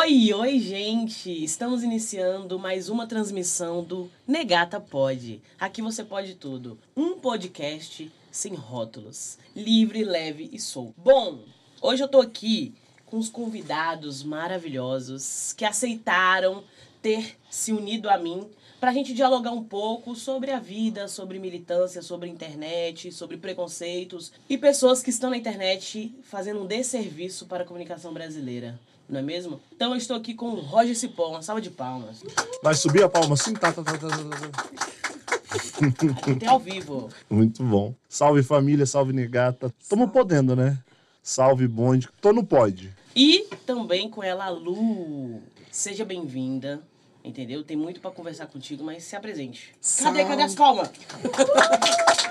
Oi, oi, gente! Estamos iniciando mais uma transmissão do Negata Pode. Aqui você pode tudo. Um podcast sem rótulos. Livre, leve e solto. Bom, hoje eu tô aqui com os convidados maravilhosos que aceitaram ter se unido a mim para a gente dialogar um pouco sobre a vida, sobre militância, sobre internet, sobre preconceitos e pessoas que estão na internet fazendo um desserviço para a comunicação brasileira. Não é mesmo? Então eu estou aqui com o Roger Cipó, uma salva de palmas. Vai subir a palma assim? Tá, tá, tá, tá, tá, tá. Aqui tem ao vivo. Muito bom. Salve família, salve negata. Tamo podendo, né? Salve bonde. Tô no pode. E também com ela, a Lu. Seja bem-vinda. Entendeu? Tem muito pra conversar contigo, mas se apresente. Cadê, cadê as calmas?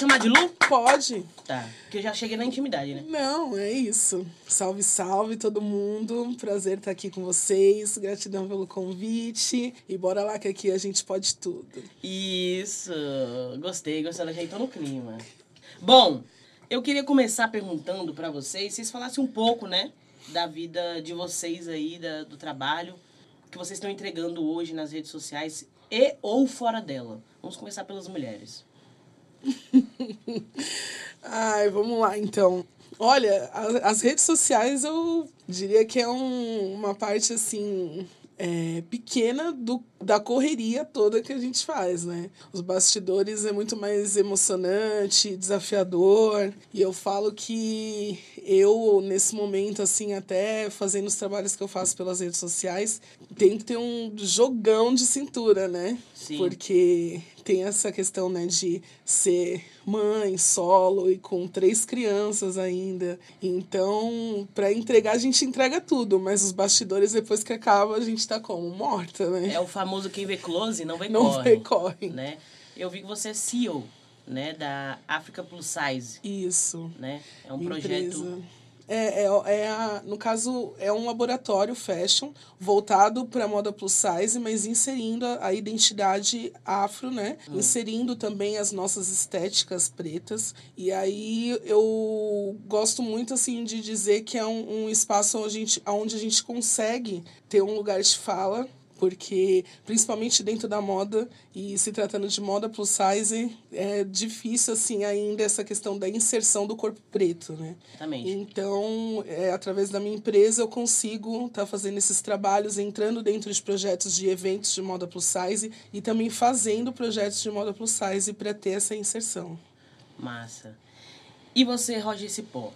Chamar de Lu? Pode. Tá. Porque eu já cheguei na intimidade, né? Não, é isso. Salve, salve todo mundo. Prazer estar aqui com vocês. Gratidão pelo convite. E bora lá que aqui a gente pode tudo. Isso. Gostei, gostei. Ela já entrou no clima. Bom, eu queria começar perguntando pra vocês, vocês falassem um pouco, né, da vida de vocês aí, da, do trabalho que vocês estão entregando hoje nas redes sociais e ou fora dela. Vamos começar pelas mulheres. Ai, vamos lá então. Olha, as redes sociais eu diria que é um- uma parte assim. é, pequena do, da correria toda que a gente faz, né? Os bastidores é muito mais emocionante, desafiador. E eu falo que eu, nesse momento, assim, até fazendo os trabalhos que eu faço pelas redes sociais, tem que ter um jogão de cintura, né? Sim. Porque tem essa questão, né, de ser mãe, solo e com três crianças ainda. Então, para entregar, a gente entrega tudo, mas os bastidores, depois que acaba, a gente tá como? Morta, né? É o famoso quem vê close não vê Não corre. vê corre. Né? Eu vi que você é CEO, né, da Africa Plus Size, Isso. né? É um Minha projeto empresa. É, é, é a, no caso, é um laboratório fashion voltado para moda plus size, mas inserindo a, a identidade afro, né? Inserindo também as nossas estéticas pretas. E aí eu gosto muito, assim, de dizer que é um, um espaço onde a, gente, onde a gente consegue ter um lugar de fala porque principalmente dentro da moda e se tratando de moda plus size é difícil assim ainda essa questão da inserção do corpo preto, né? Exatamente. Então, é, através da minha empresa eu consigo estar fazendo esses trabalhos, entrando dentro de projetos de eventos de moda plus size e também fazendo projetos de moda plus size para ter essa inserção. Massa. E você, Roger Cipó?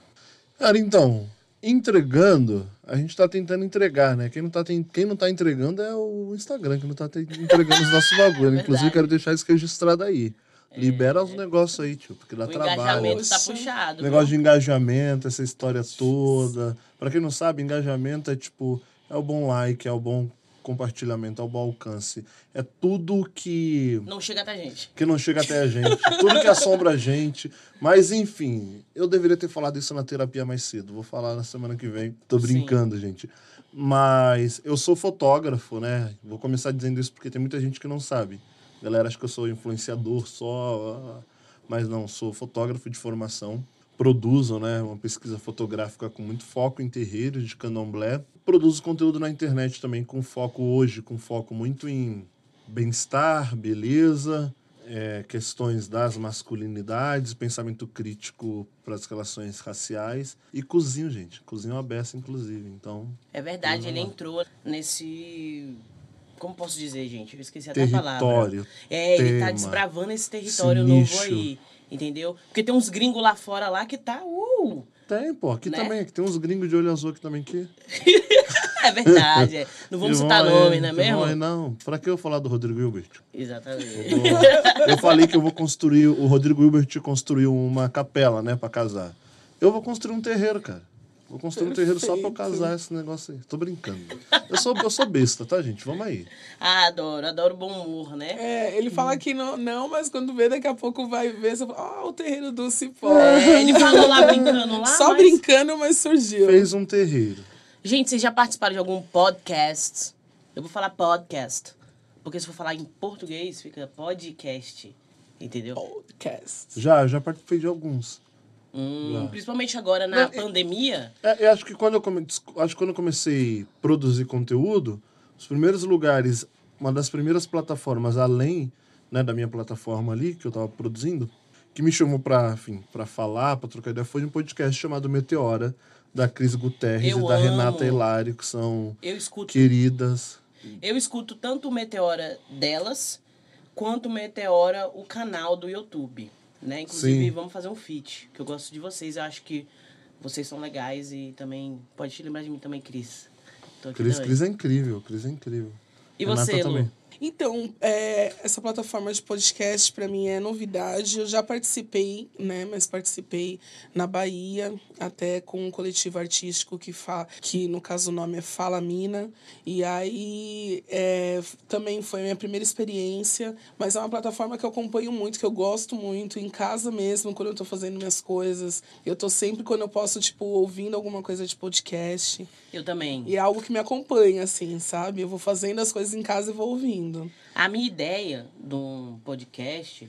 Cara, então, entregando, a gente tá tentando entregar, né? Quem não tá, ten- quem não tá entregando é o Instagram, que não tá te- entregando os nossos bagulhos. Verdade. Inclusive, quero deixar isso registrado aí. Libera os negócios aí, tio, porque dá o trabalho. engajamento tá Poxa. puxado. Negócio de engajamento, essa história toda. Pra quem não sabe, engajamento é tipo, é o bom like, é o bom compartilhamento, o bom alcance. É tudo que Não chega até a gente. que não chega até a gente, tudo que assombra a gente. Mas enfim, eu deveria ter falado isso na terapia mais cedo. Vou falar na semana que vem. Tô Sim. brincando, gente. Mas eu sou fotógrafo, né? Vou começar dizendo isso porque tem muita gente que não sabe. Galera acha que eu sou influenciador só, mas não, sou fotógrafo de formação. Produzo, né, uma pesquisa fotográfica com muito foco em terreiros de candomblé. Produzo conteúdo na internet também com foco hoje, com foco muito em bem-estar, beleza, é, questões das masculinidades, pensamento crítico para as relações raciais e cozinho, gente. Cozinho a beça, inclusive. Então, É verdade, ele entrou nesse. Como posso dizer, gente? Eu esqueci até a palavra. território. É, ele tá desbravando esse território esse novo aí. Entendeu? Porque tem uns gringos lá fora lá que tá. Uh! Tem, pô. Aqui Né? também. Aqui tem uns gringos de olho azul aqui também que. É verdade. é. Não vamos citar vão nome, aí, não é que mesmo? aí, não. Pra que eu falar do Rodrigo Hilbert? Exatamente. Vou- eu falei que eu vou construir. O Rodrigo Hilbert construiu uma capela, né, pra casar. Eu vou construir um terreiro, cara. Vou construir um terreiro só pra eu casar esse negócio aí. Tô brincando. Eu sou, eu sou besta, tá, gente? Vamos aí. Ah, adoro, adoro bom humor, né? É, ele fala que não, não, mas quando vê, daqui a pouco vai ver, você fala, ó, o terreiro do Cipó. É, ele falou lá brincando lá. Só mas- brincando, mas surgiu. Fez um terreiro. Gente, vocês já participaram de algum podcast? Eu vou falar podcast. Porque se for falar em português, fica podcast. Entendeu? Podcast. Já, já participei de alguns. Hum, principalmente agora na Não, pandemia. É, eu acho que quando eu, come... acho que quando eu comecei a produzir conteúdo, os primeiros lugares, uma das primeiras plataformas além né, da minha plataforma ali que eu estava produzindo, que me chamou para, enfim, para falar, para trocar ideia, foi um podcast chamado Meteora da Cris Guterres Eu e da amo. Renata Hilário, que são Eu escuto, queridas. eu escuto tanto o Meteora delas quanto o Meteora o canal do YouTube, né? Inclusive, Sim. vamos fazer um feat, que eu gosto de vocês, eu acho que vocês são legais e também pode te lembrar de mim também, Cris. Cris. Cris é incrível, Cris é incrível. E Renata você, Lu? também. Então, é, essa plataforma de podcast para mim é novidade. Eu já participei, né? Mas participei na Bahia, até com um coletivo artístico que, fa que no caso o nome é Fala Mina. E aí é, também foi a minha primeira experiência, mas é uma plataforma que eu acompanho muito, que eu gosto muito, em casa mesmo, quando eu tô fazendo minhas coisas. Eu tô sempre, quando eu posso, tipo, ouvindo alguma coisa de podcast. Eu também. E é algo que me acompanha, assim, sabe? Eu vou fazendo as coisas em casa e vou ouvindo. A minha ideia do podcast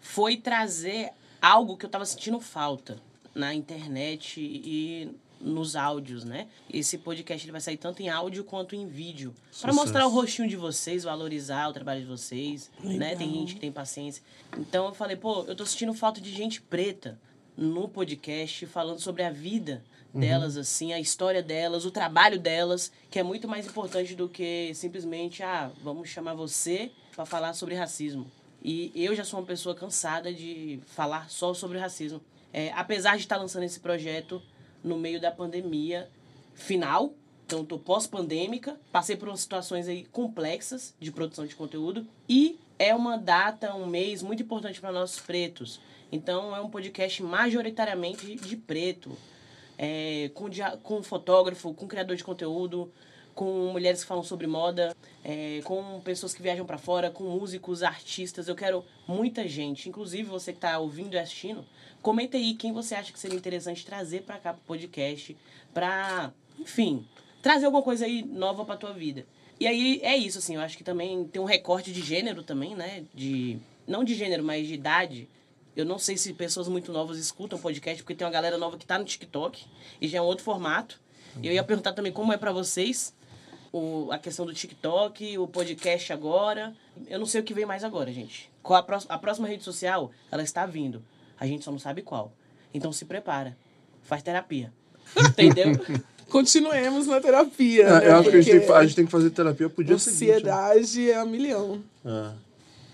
foi trazer algo que eu tava sentindo falta na internet e nos áudios, né? Esse podcast ele vai sair tanto em áudio quanto em vídeo. Pra Sucesso. mostrar o rostinho de vocês, valorizar o trabalho de vocês, né? Tem Legal. gente que tem paciência. Então eu falei, pô, eu tô sentindo falta de gente preta no podcast falando sobre a vida delas, assim, a história delas, o trabalho delas, que é muito mais importante do que simplesmente, ah, vamos chamar você para falar sobre racismo. E eu já sou uma pessoa cansada de falar só sobre racismo. É, apesar de estar lançando esse projeto no meio da pandemia final, então tô pós-pandêmica, passei por umas situações aí complexas de produção de conteúdo e é uma data, um mês muito importante para nós pretos. Então é um podcast majoritariamente de preto, é, com, dia- com fotógrafo, com criador de conteúdo, com mulheres que falam sobre moda, é, com pessoas que viajam para fora, com músicos, artistas. Eu quero muita gente, inclusive você que está ouvindo e assistindo, comenta aí quem você acha que seria interessante trazer para cá pro podcast, para, enfim, trazer alguma coisa aí nova para tua vida. E aí é isso assim, eu acho que também tem um recorte de gênero também, né? De não de gênero, mas de idade. Eu não sei se pessoas muito novas escutam podcast, porque tem uma galera nova que tá no TikTok e já é um outro formato. Eu ia perguntar também como é para vocês o, a questão do TikTok, o podcast agora. Eu não sei o que vem mais agora, gente. Qual a, pró- a próxima rede social, ela está vindo. A gente só não sabe qual. Então se prepara. Faz terapia. Entendeu? Continuemos na terapia. É, né? eu acho que a gente, tem, a gente tem que fazer terapia pro dia seguinte. né? Ansiedade é a milhão. É.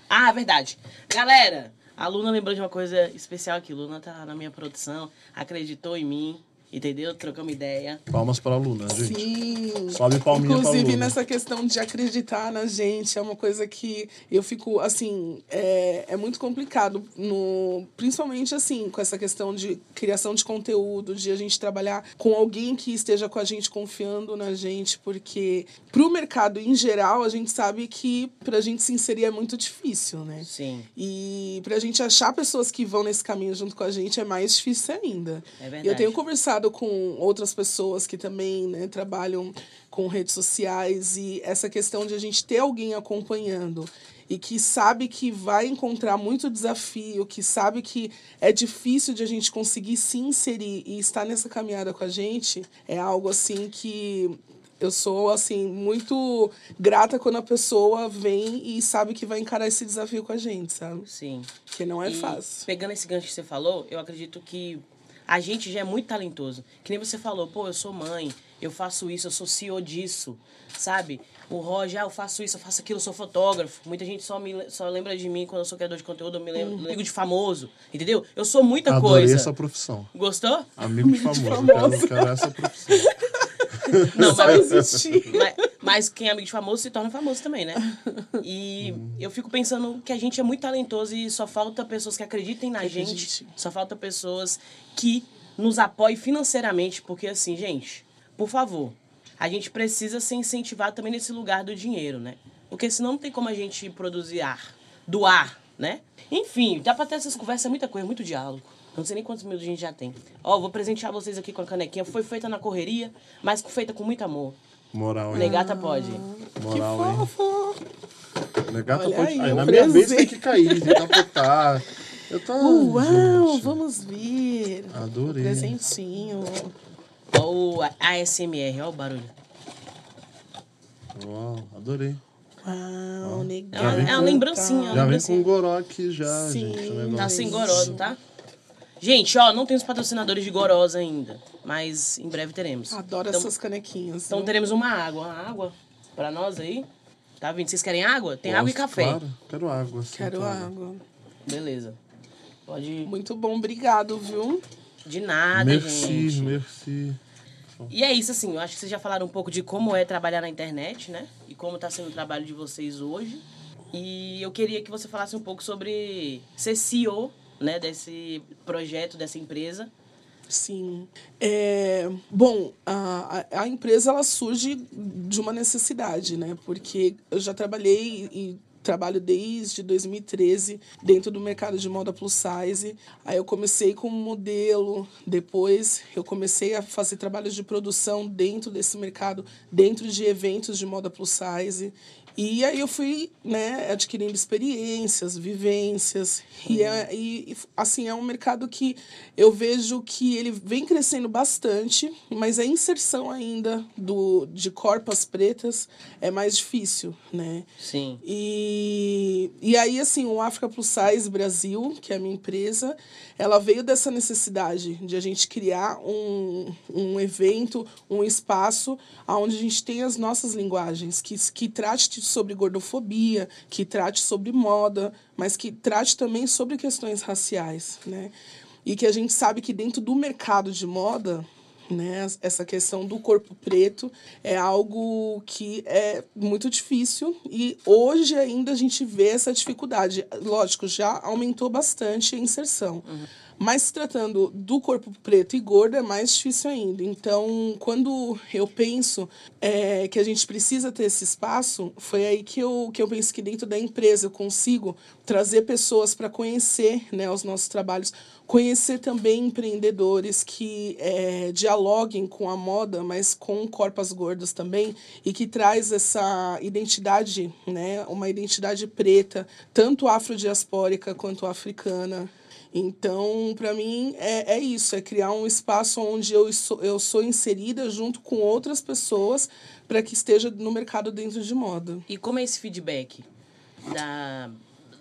Ah, verdade. Galera, a Luna lembrou de uma coisa especial aqui. Luna tá na minha produção, acreditou em mim, entendeu? Trocamos ideia. Palmas pra Luna, gente. Sim. Sobe palminha pra Inclusive, Luna. nessa questão de acreditar na gente, é uma coisa que eu fico, assim, é, é muito complicado, no, principalmente, assim, com essa questão de criação de conteúdo, de a gente trabalhar com alguém que esteja com a gente, confiando na gente, porque pro mercado em geral, a gente sabe que pra gente se inserir é muito difícil, né? Sim, E pra gente achar pessoas que vão nesse caminho junto com a gente é mais difícil ainda. é E verdade. eu tenho conversado com outras pessoas que também né, trabalham com redes sociais e essa questão de a gente ter alguém acompanhando e que sabe que vai encontrar muito desafio, que sabe que é difícil de a gente conseguir se inserir e estar nessa caminhada com a gente, é algo assim que eu sou assim muito grata quando a pessoa vem e sabe que vai encarar esse desafio com a gente, sabe? Sim. Que não é E fácil. Pegando esse gancho que você falou, eu acredito que a gente já é muito talentoso. Que nem você falou, pô, eu sou mãe, eu faço isso, eu sou CEO disso, sabe? O Roger, ah, eu faço isso, eu faço aquilo, eu sou fotógrafo. Muita gente só, me, só lembra de mim quando eu sou criador de conteúdo, eu me lembro, ligo de famoso, entendeu? Eu sou muita Adorei coisa. essa profissão. Gostou? Amigo de Amigo de famoso. famoso. Eu quero, quero essa profissão. Não, Só mas, existir. mas, mas quem é amigo de famoso se torna famoso também, né? E eu fico pensando que a gente é muito talentoso e só falta pessoas que acreditem na Que gente. acredite. Só falta pessoas que nos apoiem financeiramente, porque assim, gente, por favor, a gente precisa ser incentivado também nesse lugar do dinheiro, né? Porque senão não tem como a gente produzir ar, doar, né? Enfim, dá pra ter essas conversas, é muita coisa, muito diálogo. Não sei nem quantos minutos a gente já tem. Ó, vou presentear vocês aqui com a canequinha. Foi feita na correria, mas feita com muito amor. Moral, hein? Negata pode. Que Moral, hein? fofo! Negata Olha pode. aí, Aí, um na minha vez tem que cair, tem que apertar. Eu tô. Uau, gente, vamos ver. Adorei. Presentinho. Ó o ASMR, ó o barulho. Uau, adorei. Uau, É legal. uma, é uma lembrancinha, é Já vem com goró aqui já, Sim. gente. Tá sem goró, não tá? Gente, ó, não temos patrocinadores de gorosa ainda, mas em breve teremos. Adoro então, essas canequinhas. Então viu? teremos uma água, uma água pra nós aí. Tá vindo? Vocês querem água? Tem água e café. Claro, quero água. sim, Quero claro. água. Beleza. Pode. Muito bom, obrigado, viu? De nada, Merci, gente. merci. E é isso, assim, eu acho que vocês já falaram um pouco de como é trabalhar na internet, né? E como tá sendo o trabalho de vocês hoje. E eu queria que você falasse um pouco sobre ser CEO, né, desse projeto, dessa empresa. Sim. É, bom, a, a empresa ela surge de uma necessidade, né? Porque eu já trabalhei e trabalho desde 2013 dentro do mercado de moda plus size. Aí eu comecei como modelo, depois eu comecei a fazer trabalhos de produção dentro desse mercado, dentro de eventos de moda plus size. E aí eu fui, né, adquirindo experiências, vivências. E, é, e, assim, é um mercado que eu vejo que ele vem crescendo bastante, mas a inserção ainda do, de corpas pretas é mais difícil, né? Sim. E, e aí, assim, o Africa Plus Size Brasil, que é a minha empresa, ela veio dessa necessidade de a gente criar um, um evento, um espaço onde a gente tem as nossas linguagens, que, que trate sobre gordofobia, que trate sobre moda, mas que trate também sobre questões raciais, né? E que a gente sabe que dentro do mercado de moda, né? Essa questão do corpo preto é algo que é muito difícil e hoje ainda a gente vê essa dificuldade. Lógico, já aumentou bastante a inserção. Mas se tratando do corpo preto e gordo é mais difícil ainda. Então, quando eu penso é, que a gente precisa ter esse espaço, foi aí que eu, que eu penso que dentro da empresa eu consigo trazer pessoas para conhecer né, os nossos trabalhos, conhecer também empreendedores que é, dialoguem com a moda, mas com corpos gordos também, e que traz essa identidade, né, uma identidade preta, tanto afrodiaspórica quanto africana. Então, para mim, é, é isso, é criar um espaço onde eu sou, eu sou inserida junto com outras pessoas para que esteja no mercado dentro de moda. E como é esse feedback da,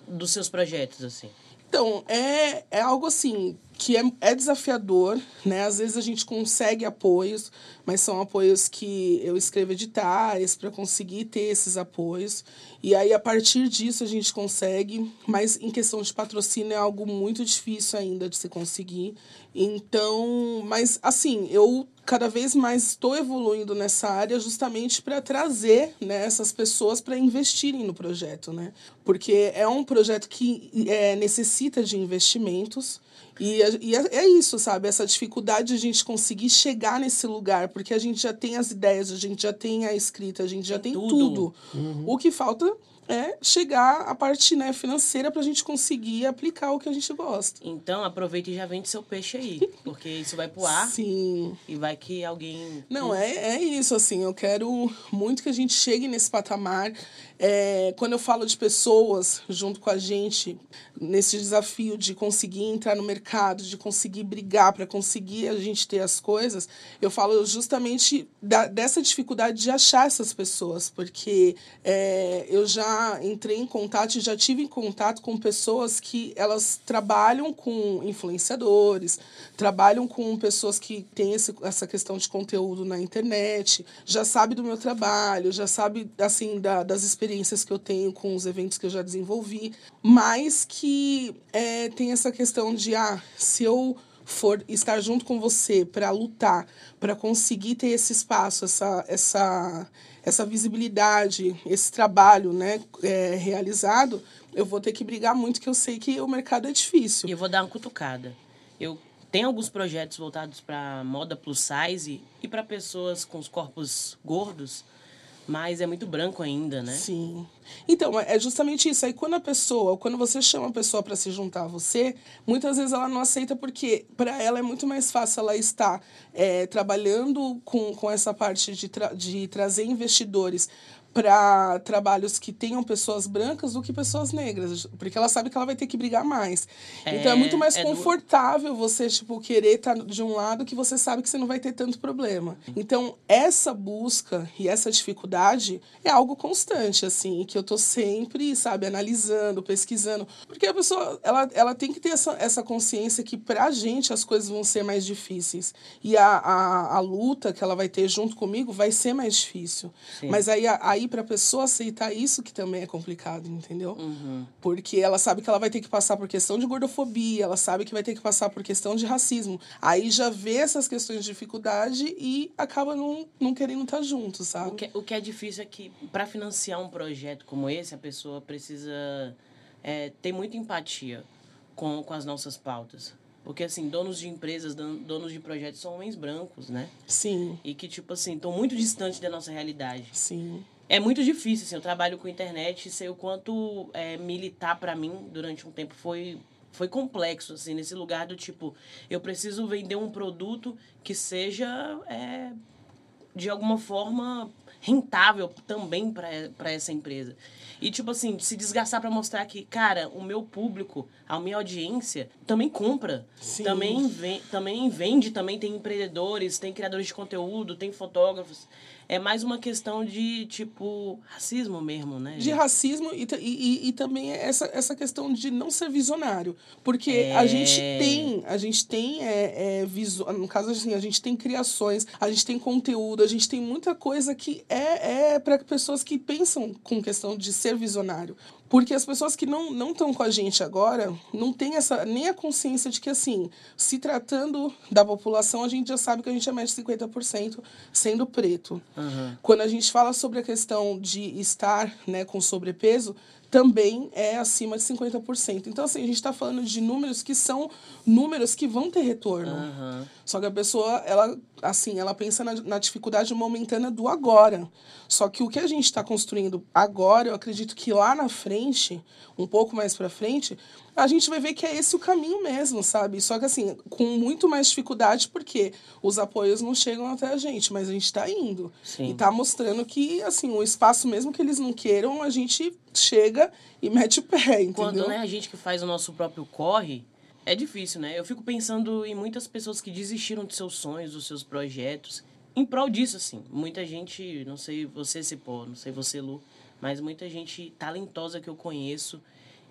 dos seus projetos, assim? Então, é, é algo assim que é, é desafiador, né? Às vezes a gente consegue apoios, mas são apoios que eu escrevo editais para conseguir ter esses apoios. E aí, a partir disso, a gente consegue, mas em questão de patrocínio é algo muito difícil ainda de se conseguir. Então, mas assim, eu cada vez mais estou evoluindo nessa área justamente para trazer né, essas pessoas para investirem no projeto, né? Porque é um projeto que é, necessita de investimentos. E, é- e é, é isso, sabe? Essa dificuldade de a gente conseguir chegar nesse lugar, porque a gente já tem as ideias, a gente já tem a escrita, a gente já tem, Tem tudo. tudo. O que falta é chegar a parte né, financeira para a gente conseguir aplicar o que a gente gosta. Então, aproveita e já vende seu peixe aí, porque isso vai pro ar Sim. e vai que alguém... Não, é, é isso, assim, eu quero muito que a gente chegue nesse patamar. É, quando eu falo de pessoas junto com a gente, nesse desafio de conseguir entrar no mercado, de conseguir brigar para conseguir a gente ter as coisas, eu falo justamente da, dessa dificuldade de achar essas pessoas, porque é, eu já entrei em contato e já tive em contato com pessoas que elas trabalham com influenciadores, trabalham com pessoas que têm esse, essa questão de conteúdo na internet, já sabe do meu trabalho, já sabe assim da, das experiências que eu tenho com os eventos que eu já desenvolvi, mas que é, tem essa questão de ah, se eu for estar junto com você para lutar, para conseguir ter esse espaço, essa, essa, essa visibilidade, esse trabalho né, é, realizado, eu vou ter que brigar muito, que eu sei que o mercado é difícil. E eu vou dar uma cutucada. Eu tenho alguns projetos voltados para moda plus size e para pessoas com os corpos gordos, mas é muito branco ainda, né? Sim. Então, é justamente isso. Aí quando a pessoa, quando você chama a pessoa para se juntar a você, muitas vezes ela não aceita porque para ela é muito mais fácil ela estar é, trabalhando com, com essa parte de, tra de trazer investidores para trabalhos que tenham pessoas brancas do que pessoas negras, porque ela sabe que ela vai ter que brigar mais. É, então é muito mais é do- confortável você tipo querer estar de um lado que você sabe que você não vai ter tanto problema. Então essa busca e essa dificuldade é algo constante assim, que eu tô sempre, sabe, analisando, pesquisando, porque a pessoa ela, ela tem que ter essa, essa consciência que pra gente as coisas vão ser mais difíceis e a, a, a luta que ela vai ter junto comigo vai ser mais difícil. Sim. Mas aí, a- aí para a pessoa aceitar isso que também é complicado, entendeu? Uhum. Porque ela sabe que ela vai ter que passar por questão de gordofobia, ela sabe que vai ter que passar por questão de racismo. Aí já vê essas questões de dificuldade e acaba não, não querendo estar junto, sabe? O que, o que é difícil é que, para financiar um projeto como esse, a pessoa precisa é, ter muita empatia com, com as nossas pautas. Porque, assim, donos de empresas, don- donos de projetos são homens brancos, né? Sim, E que, tipo assim, estão muito distantes da nossa realidade. sim. É muito difícil, assim, eu trabalho com internet e sei o quanto é, militar para mim durante um tempo foi foi complexo, assim, nesse lugar do tipo, eu preciso vender um produto que seja, é, de alguma forma, rentável também para essa empresa. E, tipo assim, se desgastar para mostrar que, cara, o meu público, a minha audiência, também compra. Sim. Também, ven também vende, também tem empreendedores, tem criadores de conteúdo, tem fotógrafos. É mais uma questão de, tipo, racismo mesmo, né? De gente? racismo e, e, e, também essa, essa questão de não ser visionário. Porque a gente É. tem, a gente tem, é, é, visu... no caso assim, a gente tem criações, a gente tem conteúdo, a gente tem muita coisa que é, é para pessoas que pensam com questão de ser visionário. Porque as pessoas que não não estão com a gente agora não têm essa, nem a consciência de que, assim, se tratando da população, a gente já sabe que a gente é mais de 50% sendo preto. Aham. Quando a gente fala sobre a questão de estar né, com sobrepeso, também é acima de 50%. Então, assim, a gente está falando de números que são números que vão ter retorno. Aham. Só que a pessoa, ela, assim, ela pensa na, na dificuldade momentânea do agora. Só que o que a gente está construindo agora, eu acredito que lá na frente, um pouco mais para frente, a gente vai ver que é esse o caminho mesmo, sabe? Só que, assim, com muito mais dificuldade, porque os apoios não chegam até a gente, mas a gente está indo. Sim. E tá mostrando que, assim, o espaço, mesmo que eles não queiram, a gente chega e mete o pé, entendeu? Quando né, a gente que faz o nosso próprio corre, é difícil, né? Eu fico pensando em muitas pessoas que desistiram de seus sonhos, dos seus projetos, em prol disso, assim. Muita gente, não sei você, Cipó, não sei você, Lu, mas muita gente talentosa que eu conheço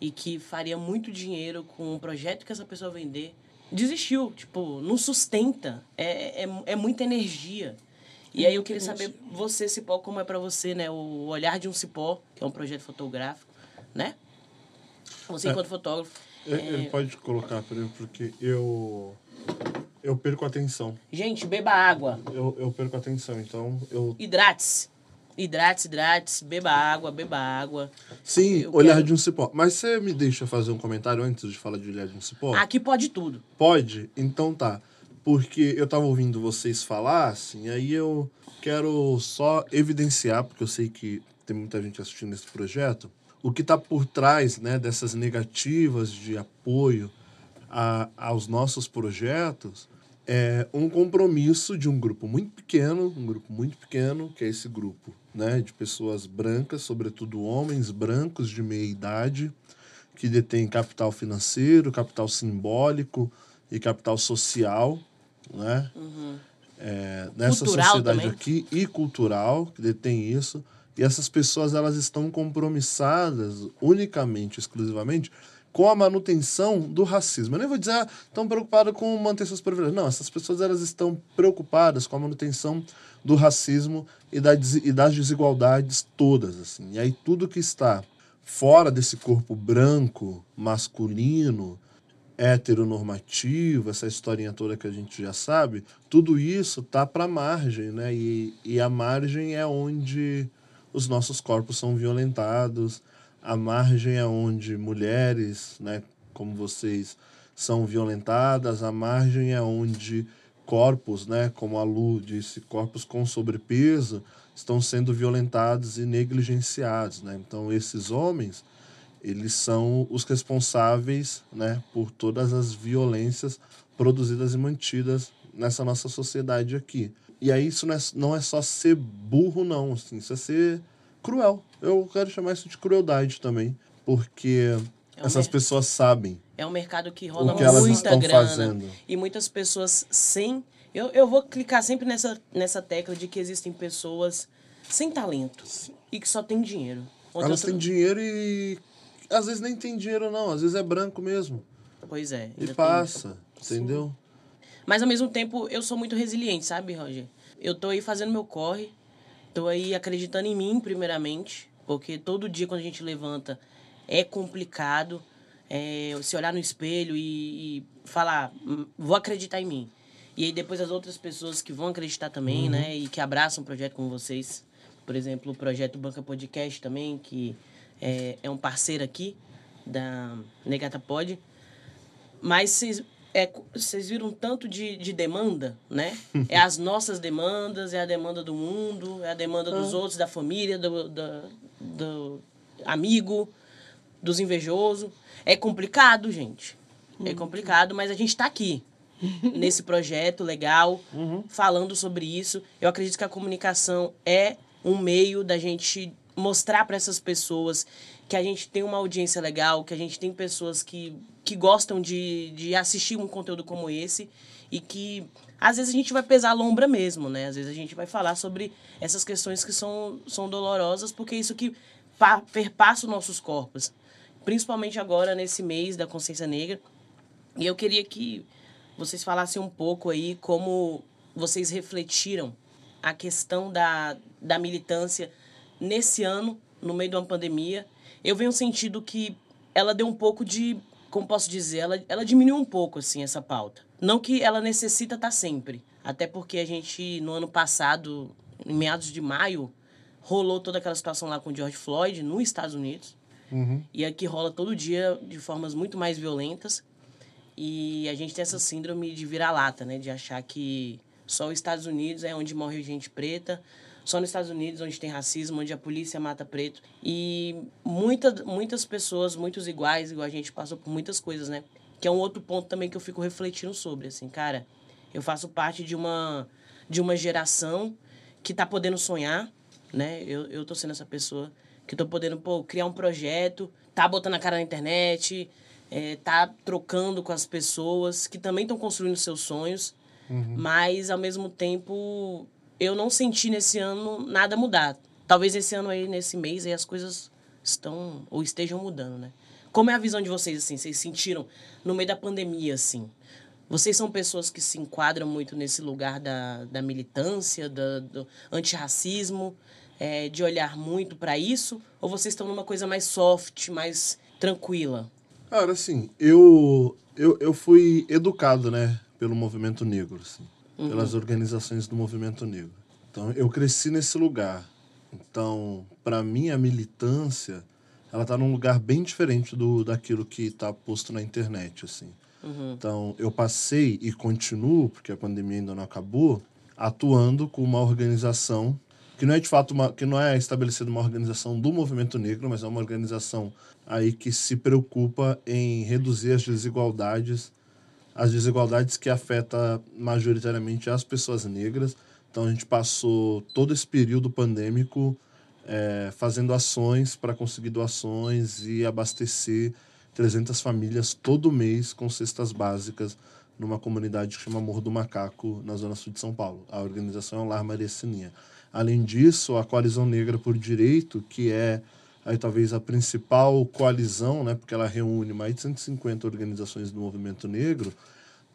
e que faria muito dinheiro com um projeto que essa pessoa vender, desistiu. Tipo, não sustenta. É, é, é muita energia. E aí eu queria saber, você, Cipó, como é pra você, né? O Olhar de um Cipó, que é um projeto fotográfico, né? Você, É. enquanto fotógrafo. Ele, é, ele pode colocar pra mim, porque eu. Eu perco a atenção. Gente, beba água. Eu, eu perco a atenção, então eu. Hidrate-se. Hidrate-se, hidrate-se. Beba água, beba água. Sim, Eu olhar quero- de um cipó. Mas você me deixa fazer um comentário antes de falar de olhar de um cipó? Aqui pode tudo. Pode? Então tá. Porque eu tava ouvindo vocês falar, assim, aí eu quero só evidenciar, porque eu sei que tem muita gente assistindo esse projeto, o que tá por trás, né, dessas negativas de apoio a, aos nossos projetos é um compromisso de um grupo muito pequeno, um grupo muito pequeno, que é esse grupo, né, de pessoas brancas, sobretudo homens brancos de meia idade, que detêm capital financeiro, capital simbólico e capital social, né? É, nessa Cultural sociedade também. aqui e cultural que detém isso. E essas pessoas elas estão compromissadas unicamente, exclusivamente com a manutenção do racismo. Eu nem vou dizer, ah, estão preocupadas com manter seus privilégios. Não, essas pessoas elas estão preocupadas com a manutenção do racismo e, da, e das desigualdades todas. Assim. E aí tudo que está fora desse corpo branco, masculino, heteronormativo, essa historinha toda que a gente já sabe, tudo isso tá para margem, né? E, e a margem é onde os nossos corpos são violentados, a margem é onde mulheres, né, como vocês, são violentadas, a margem é onde corpos, né, como a Lu disse, corpos com sobrepeso estão sendo violentados e negligenciados, né? Então esses homens eles são os responsáveis né, por todas as violências produzidas e mantidas nessa nossa sociedade aqui. E aí isso não é, não é só ser burro, não. Assim, isso é ser cruel. Eu quero chamar isso de crueldade também, porque É um essas mer- pessoas sabem É um mercado que rola o que elas muita grana. fazendo. E muitas pessoas sem. Eu, eu vou clicar sempre nessa, nessa tecla de que existem pessoas sem talento e que só têm dinheiro. Ontem Elas eu têm dinheiro e às vezes nem tem dinheiro não, às vezes é branco mesmo. Pois é. E ainda tem passa, entendeu? Mas ao mesmo tempo, eu sou muito resiliente, sabe, Roger? Eu tô aí fazendo meu corre, tô aí acreditando em mim, primeiramente, porque todo dia quando a gente levanta é complicado é, se olhar no espelho e, e falar, "Hum, vou acreditar em mim. E aí depois as outras pessoas que vão acreditar também, né, e que abraçam um projeto como vocês. Por exemplo, o projeto Banca Podcast também, que é, é um parceiro aqui da Negata Pod. Mas vocês é, vocês viram tanto de, de demanda, né? É as nossas demandas, é a demanda do mundo, é a demanda dos outros, da família, do, da- do amigo, dos invejosos. É complicado, gente. É complicado, mas a gente está aqui. Nesse projeto legal, falando sobre isso. Eu acredito que a comunicação é um meio da gente mostrar para essas pessoas que a gente tem uma audiência legal, que a gente tem pessoas que, que gostam de, de assistir um conteúdo como esse e que às vezes a gente vai pesar a lombra mesmo, né? Às vezes a gente vai falar sobre essas questões que são, são dolorosas, porque é isso que pa- perpassa os nossos corpos. Principalmente agora, nesse mês da consciência negra. E eu queria que vocês falassem um pouco aí como vocês refletiram a questão da, da militância nesse ano, no meio de uma pandemia. Eu venho sentindo que ela deu um pouco de, como posso dizer, ela, ela diminuiu um pouco, assim, essa pauta. Não que ela necessita estar sempre, até porque a gente, no ano passado, em meados de maio, rolou toda aquela situação lá com o George Floyd, nos Estados Unidos. E aqui rola todo dia de formas muito mais violentas. E a gente tem essa síndrome de vira-lata, né? De achar que só os Estados Unidos é onde morre gente preta, só nos Estados Unidos onde tem racismo, onde a polícia mata preto. E muita, muitas pessoas, muitos iguais, igual a gente passou por muitas coisas, né? Que é um outro ponto também que eu fico refletindo sobre, assim, cara, eu faço parte de uma, de uma geração que tá podendo sonhar, né? Eu, eu tô sendo essa pessoa que tô podendo, pô, criar um projeto, tá botando a cara na internet, é, tá trocando com as pessoas que também estão construindo seus sonhos, mas ao mesmo tempo eu não senti nesse ano nada mudar. Talvez esse ano aí, nesse mês, aí as coisas estão ou estejam mudando, né? Como é a visão de vocês, assim? Vocês sentiram no meio da pandemia, assim? Vocês são pessoas que se enquadram muito nesse lugar da, da militância, do antirracismo, é, de olhar muito para isso? Ou vocês estão numa coisa mais soft, mais tranquila? Cara, assim, eu, eu, eu fui educado, né, pelo movimento negro, assim, pelas organizações do movimento negro. Então, eu cresci nesse lugar. Então, para mim, a militância, ela tá num lugar bem diferente do daquilo que tá posto na internet, assim. Então, eu passei e continuo, porque a pandemia ainda não acabou, atuando com uma organização que não é de fato uma, que não é estabelecida uma organização do movimento negro, mas é uma organização aí que se preocupa em reduzir as desigualdades, as desigualdades que afeta majoritariamente as pessoas negras. Então a gente passou todo esse período pandêmico eh, fazendo ações para conseguir doações e abastecer 300 famílias todo mês com cestas básicas numa comunidade que chama Morro do Macaco, na zona sul de São Paulo. A organização é o Lar Maria Sininha. Além disso, a Coalizão Negra por Direito, que é aí talvez a principal coalizão, né, porque ela reúne mais de 150 organizações do movimento negro,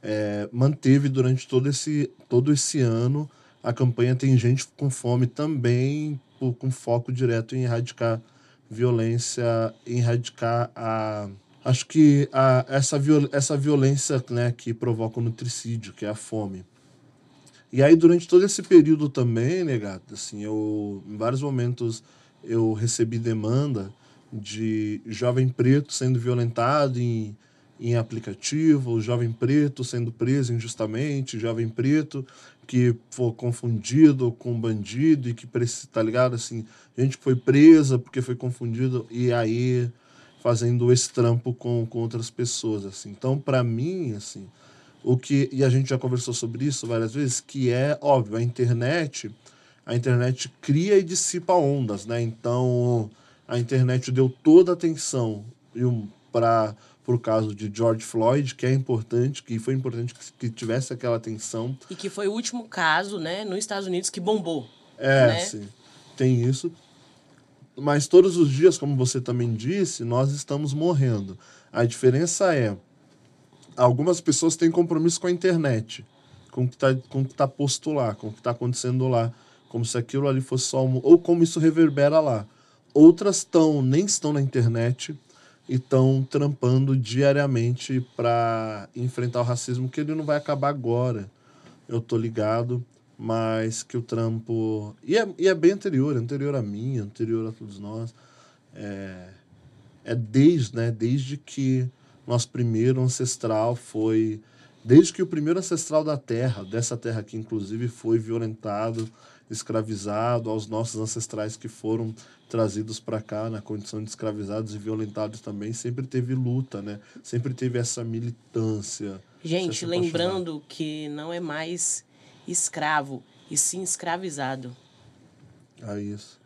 é, manteve durante todo esse, todo esse ano a campanha Tem Gente com Fome também, por- com foco direto em erradicar violência, em erradicar a. Acho que a, essa, viol, essa violência né, que provoca o nutricídio, que é a fome. E aí, durante todo esse período também, né, assim, eu, em vários momentos, eu recebi demanda de jovem preto sendo violentado em, em aplicativo, jovem preto sendo preso injustamente, jovem preto que foi confundido com bandido e que, tá ligado, assim, gente foi presa porque foi confundido e aí fazendo esse trampo com, com outras pessoas, assim. Então, para mim, assim, o que e a gente já conversou sobre isso várias vezes, que é óbvio, a internet a internet cria e dissipa ondas, né? Então, a internet deu toda a atenção para o caso de George Floyd, que é importante, que foi importante que, que, tivesse aquela atenção. E que foi o último caso, né, nos Estados Unidos que bombou. É, né? sim. Tem isso. Mas todos os dias, como você também disse, nós estamos morrendo. A diferença é algumas pessoas têm compromisso com a internet, com o que está tá posto lá, com o que está acontecendo lá, como se aquilo ali fosse só um, ou como isso reverbera lá. Outras estão nem estão na internet e estão trampando diariamente para enfrentar o racismo que ele não vai acabar agora. Eu tô ligado, mas que o trampo e é, e é bem anterior, anterior a mim, anterior a todos nós. É, é desde, né, desde que nosso primeiro ancestral foi. Desde que o primeiro ancestral da Terra, dessa terra aqui, inclusive, foi violentado, escravizado, aos nossos ancestrais que foram trazidos para cá na condição de escravizados e violentados também, sempre teve luta, né? Sempre teve essa militância. Gente, lembrando que não é mais escravo, e sim escravizado. É isso.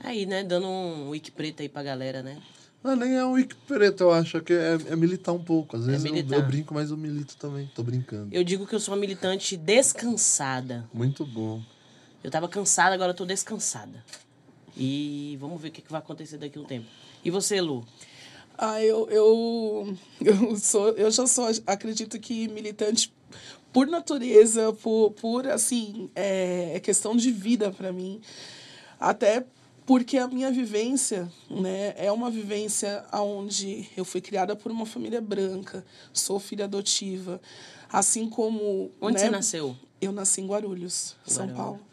Aí, né, dando um wiki preto aí pra galera, né? Não, nem é um wiki preto, eu acho que é, é militar um pouco. Às vezes é eu, eu, brinco, mas eu milito também. Tô brincando. Eu digo que eu sou uma militante descansada. Muito bom. Eu tava cansada, agora eu tô descansada. E vamos ver o que, que vai acontecer daqui a um tempo. E você, Lu? Ah, eu, eu, eu, sou, eu já sou, acredito que militante por natureza, por, por assim, é, é questão de vida para mim. Até porque a minha vivência né, é uma vivência onde eu fui criada por uma família branca, sou filha adotiva, assim como... Onde né, você nasceu? Eu nasci em Guarulhos, Guarulhos, São Paulo.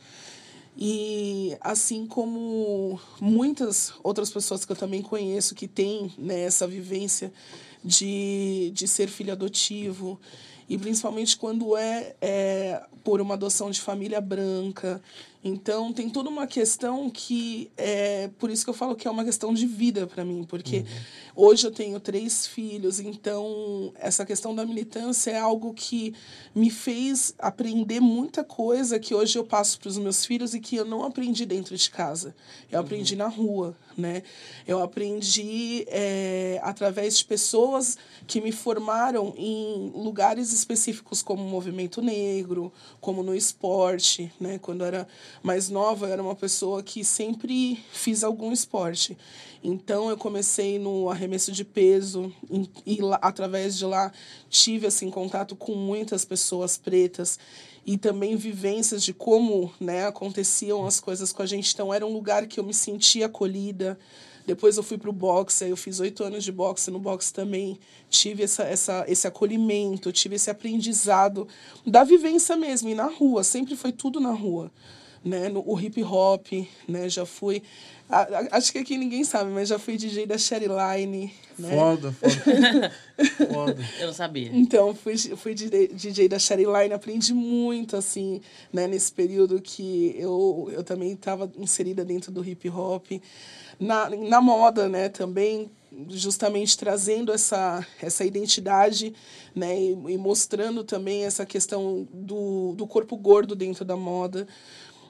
E assim como muitas outras pessoas que eu também conheço que têm né, essa vivência de, de ser filho adotivo, e principalmente quando é, é por uma adoção de família branca. Então, tem toda uma questão que é por isso que eu falo que é uma questão de vida para mim, porque uhum. hoje eu tenho três filhos, então essa questão da militância é algo que me fez aprender muita coisa que hoje eu passo para os meus filhos e que eu não aprendi dentro de casa. Eu uhum. aprendi na rua, né? Eu aprendi é, através de pessoas que me formaram em lugares específicos como o movimento negro, como no esporte, né? Quando eu era mais nova, eu era uma pessoa que sempre fiz algum esporte. Então eu comecei no arremesso de peso e lá, através de lá tive assim contato com muitas pessoas pretas e também vivências de como, né, aconteciam as coisas com a gente. Então era um lugar que eu me sentia acolhida. Depois eu fui para o boxe, eu fiz oito anos de boxe. No boxe também tive essa, essa, esse acolhimento, tive esse aprendizado da vivência mesmo. E na rua, sempre foi tudo na rua. Né? No, o hip hop, né? já fui. A, a, acho que aqui ninguém sabe, mas já fui DJ da Sherry Line. Né? Foda, foda. foda. Eu não sabia. Então, fui, fui DJ, da Sherry Line, aprendi muito, assim, né? nesse período que eu, eu também estava inserida dentro do hip hop na, na moda, né, também justamente trazendo essa, essa identidade né, e, e, mostrando também essa questão do, do corpo gordo dentro da moda.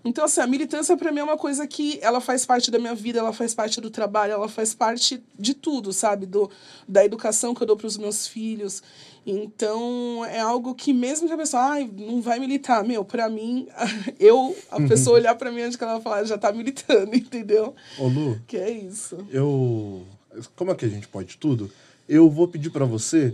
Então, assim, a militância para mim é uma coisa que ela faz parte da minha vida, ela faz parte do trabalho, ela faz parte de tudo, sabe? Do, da educação que eu dou para os meus filhos. Então, é algo que mesmo que a pessoa, ai, não vai militar, meu, para mim, eu, a uhum. pessoa olhar para mim antes que ela falar, já tá militando, entendeu? Ô, Lu. Que é isso. Eu. Como é que a gente pode tudo? Eu vou pedir para você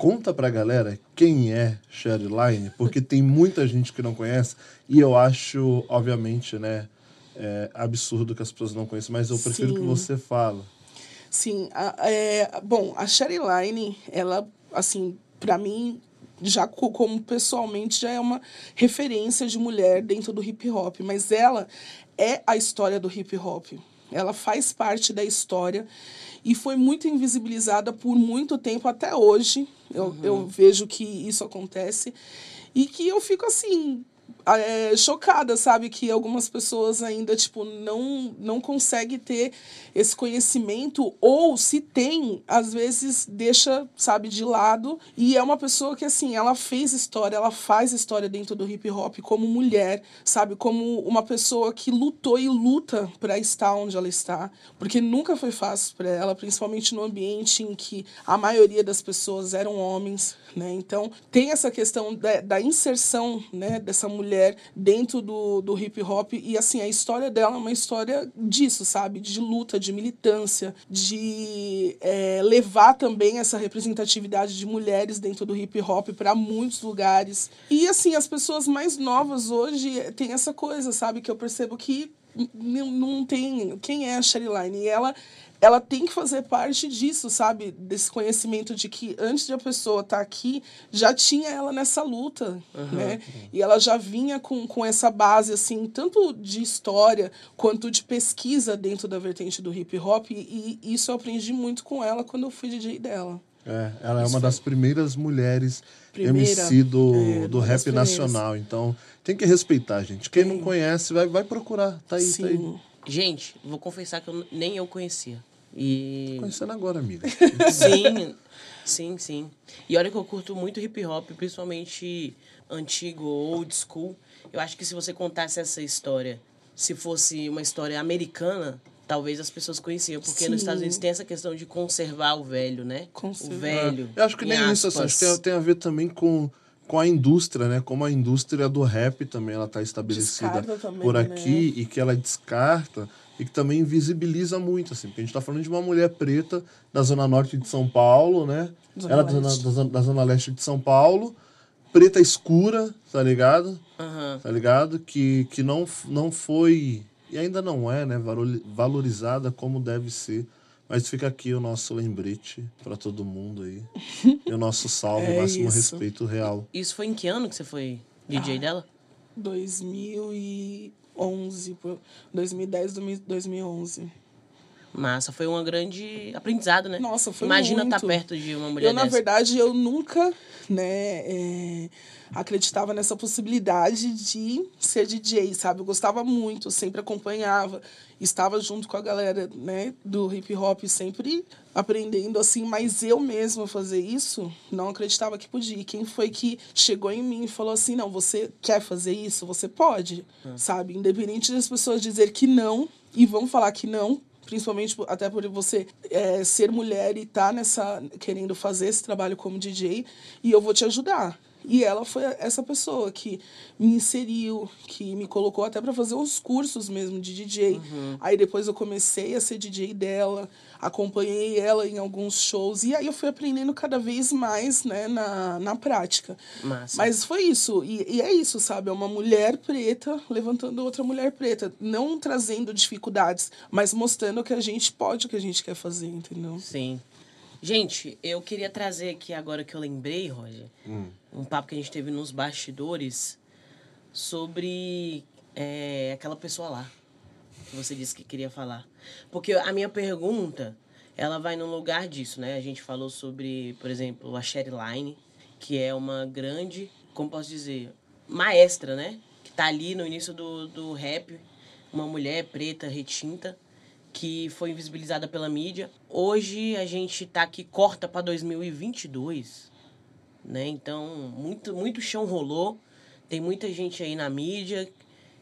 conta pra galera quem é Sherry Line, porque tem muita gente que não conhece e eu acho, obviamente, né, é absurdo que as pessoas não conheçam, mas eu prefiro Sim. que você fale. Sim, a, é, bom, a Sherry Line, ela, assim, para mim, já como pessoalmente, já é uma referência de mulher dentro do hip hop, mas ela é a história do hip hop. Ela faz parte da história e foi muito invisibilizada por muito tempo, até hoje. Eu, uhum. eu vejo que isso acontece. E que eu fico assim, é, chocada, sabe? Que algumas pessoas ainda, tipo, não, não conseguem ter esse conhecimento, ou se tem, às vezes deixa, sabe, de lado. E é uma pessoa que, assim, ela fez história, ela faz história dentro do hip hop como mulher, sabe? Como uma pessoa que lutou e luta para estar onde ela está. Porque nunca foi fácil para ela, principalmente no ambiente em que a maioria das pessoas eram homens, né? Então, tem essa questão da, da inserção, né, dessa mulher dentro do, do hip hop. E, assim, a história dela é uma história disso, sabe? De luta, de militância, de é, levar também essa representatividade de mulheres dentro do hip hop para muitos lugares. E assim, as pessoas mais novas hoje têm essa coisa, sabe? Que eu percebo que não tem. Quem é a Sherry E ela ela tem que fazer parte disso, sabe? Desse conhecimento de que antes de a pessoa estar tá aqui, já tinha ela nessa luta, uhum. né? E ela já vinha com, com essa base, assim, tanto de história quanto de pesquisa dentro da vertente do hip hop. E, e isso eu aprendi muito com ela quando eu fui DJ dela. É, ela é uma das primeiras mulheres Primeira, MC do, é, do rap nacional. Então, tem que respeitar, gente. Quem não conhece, vai, vai procurar. Tá aí, Sim. tá aí. Gente, vou confessar que eu, nem eu conhecia. E... Tô conhecendo agora, amiga. sim, sim, sim. E olha que eu curto muito hip hop, principalmente antigo, old school. Eu acho que se você contasse essa história, se fosse uma história americana, talvez as pessoas conheciam, porque Sim. nos Estados Unidos tem essa questão de conservar o velho, né? Conservar. O velho. É, eu acho que nem aspas. isso, assim, acho que tem, tem, a ver também com, com a indústria, né? Como a indústria do rap também ela está estabelecida também, por aqui né? e que ela descarta e que também visibiliza muito, assim, porque a gente está falando de uma mulher preta da zona norte de São Paulo, né? Zona Ela é da zona, da zona leste de São Paulo, preta escura, tá ligado? Uhum. Tá ligado? Que, que não, não foi, e ainda não é, né, valorizada como deve ser. Mas fica aqui o nosso lembrete para todo mundo aí. e o nosso salve, é máximo isso. respeito real. Isso foi em que ano que você foi DJ ah, dela? 2000 e 11, 2010, 2011. Massa, foi um grande aprendizado, né? Nossa, foi Imagina muito. estar tá perto de uma mulher Eu, dessa. na verdade, eu nunca, né, é, acreditava nessa possibilidade de ser DJ, sabe? Eu gostava muito, sempre acompanhava, estava junto com a galera, né, do hip hop, sempre aprendendo assim, mas eu mesma fazer isso, não acreditava que podia. E quem foi que chegou em mim e falou assim: "Não, você quer fazer isso? Você pode", é. sabe? Independente das pessoas dizer que não e vão falar que não, principalmente até por você é, ser mulher e estar tá nessa querendo fazer esse trabalho como DJ e eu vou te ajudar e ela foi essa pessoa que me inseriu, que me colocou até para fazer os cursos mesmo de DJ. Uhum. Aí depois eu comecei a ser DJ dela, acompanhei ela em alguns shows e aí eu fui aprendendo cada vez mais, né, na, na prática. Massa. Mas foi isso. E, e é isso, sabe? É uma mulher preta levantando outra mulher preta. Não trazendo dificuldades, mas mostrando que a gente pode o que a gente quer fazer, entendeu? Sim. Gente, eu queria trazer aqui agora que eu lembrei, Roger, hum. um papo que a gente teve nos bastidores sobre é, aquela pessoa lá que você disse que queria falar. Porque a minha pergunta, ela vai no lugar disso, né? A gente falou sobre, por exemplo, a Sherry Line, que é uma grande, como posso dizer, maestra, né? Que tá ali no início do, do rap, uma mulher preta, retinta, que foi invisibilizada pela mídia. Hoje a gente tá aqui, corta para 2022, né? Então, muito, muito chão rolou. Tem muita gente aí na mídia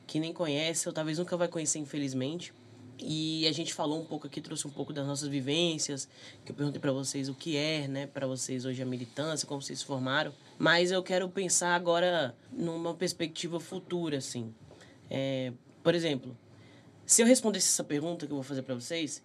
que nem conhece, ou talvez nunca vai conhecer, infelizmente. E a gente falou um pouco aqui, trouxe um pouco das nossas vivências, que eu perguntei para vocês o que é, né, para vocês hoje a militância, como vocês se formaram. Mas eu quero pensar agora numa perspectiva futura, assim. É, por exemplo, se eu respondesse essa pergunta que eu vou fazer para vocês,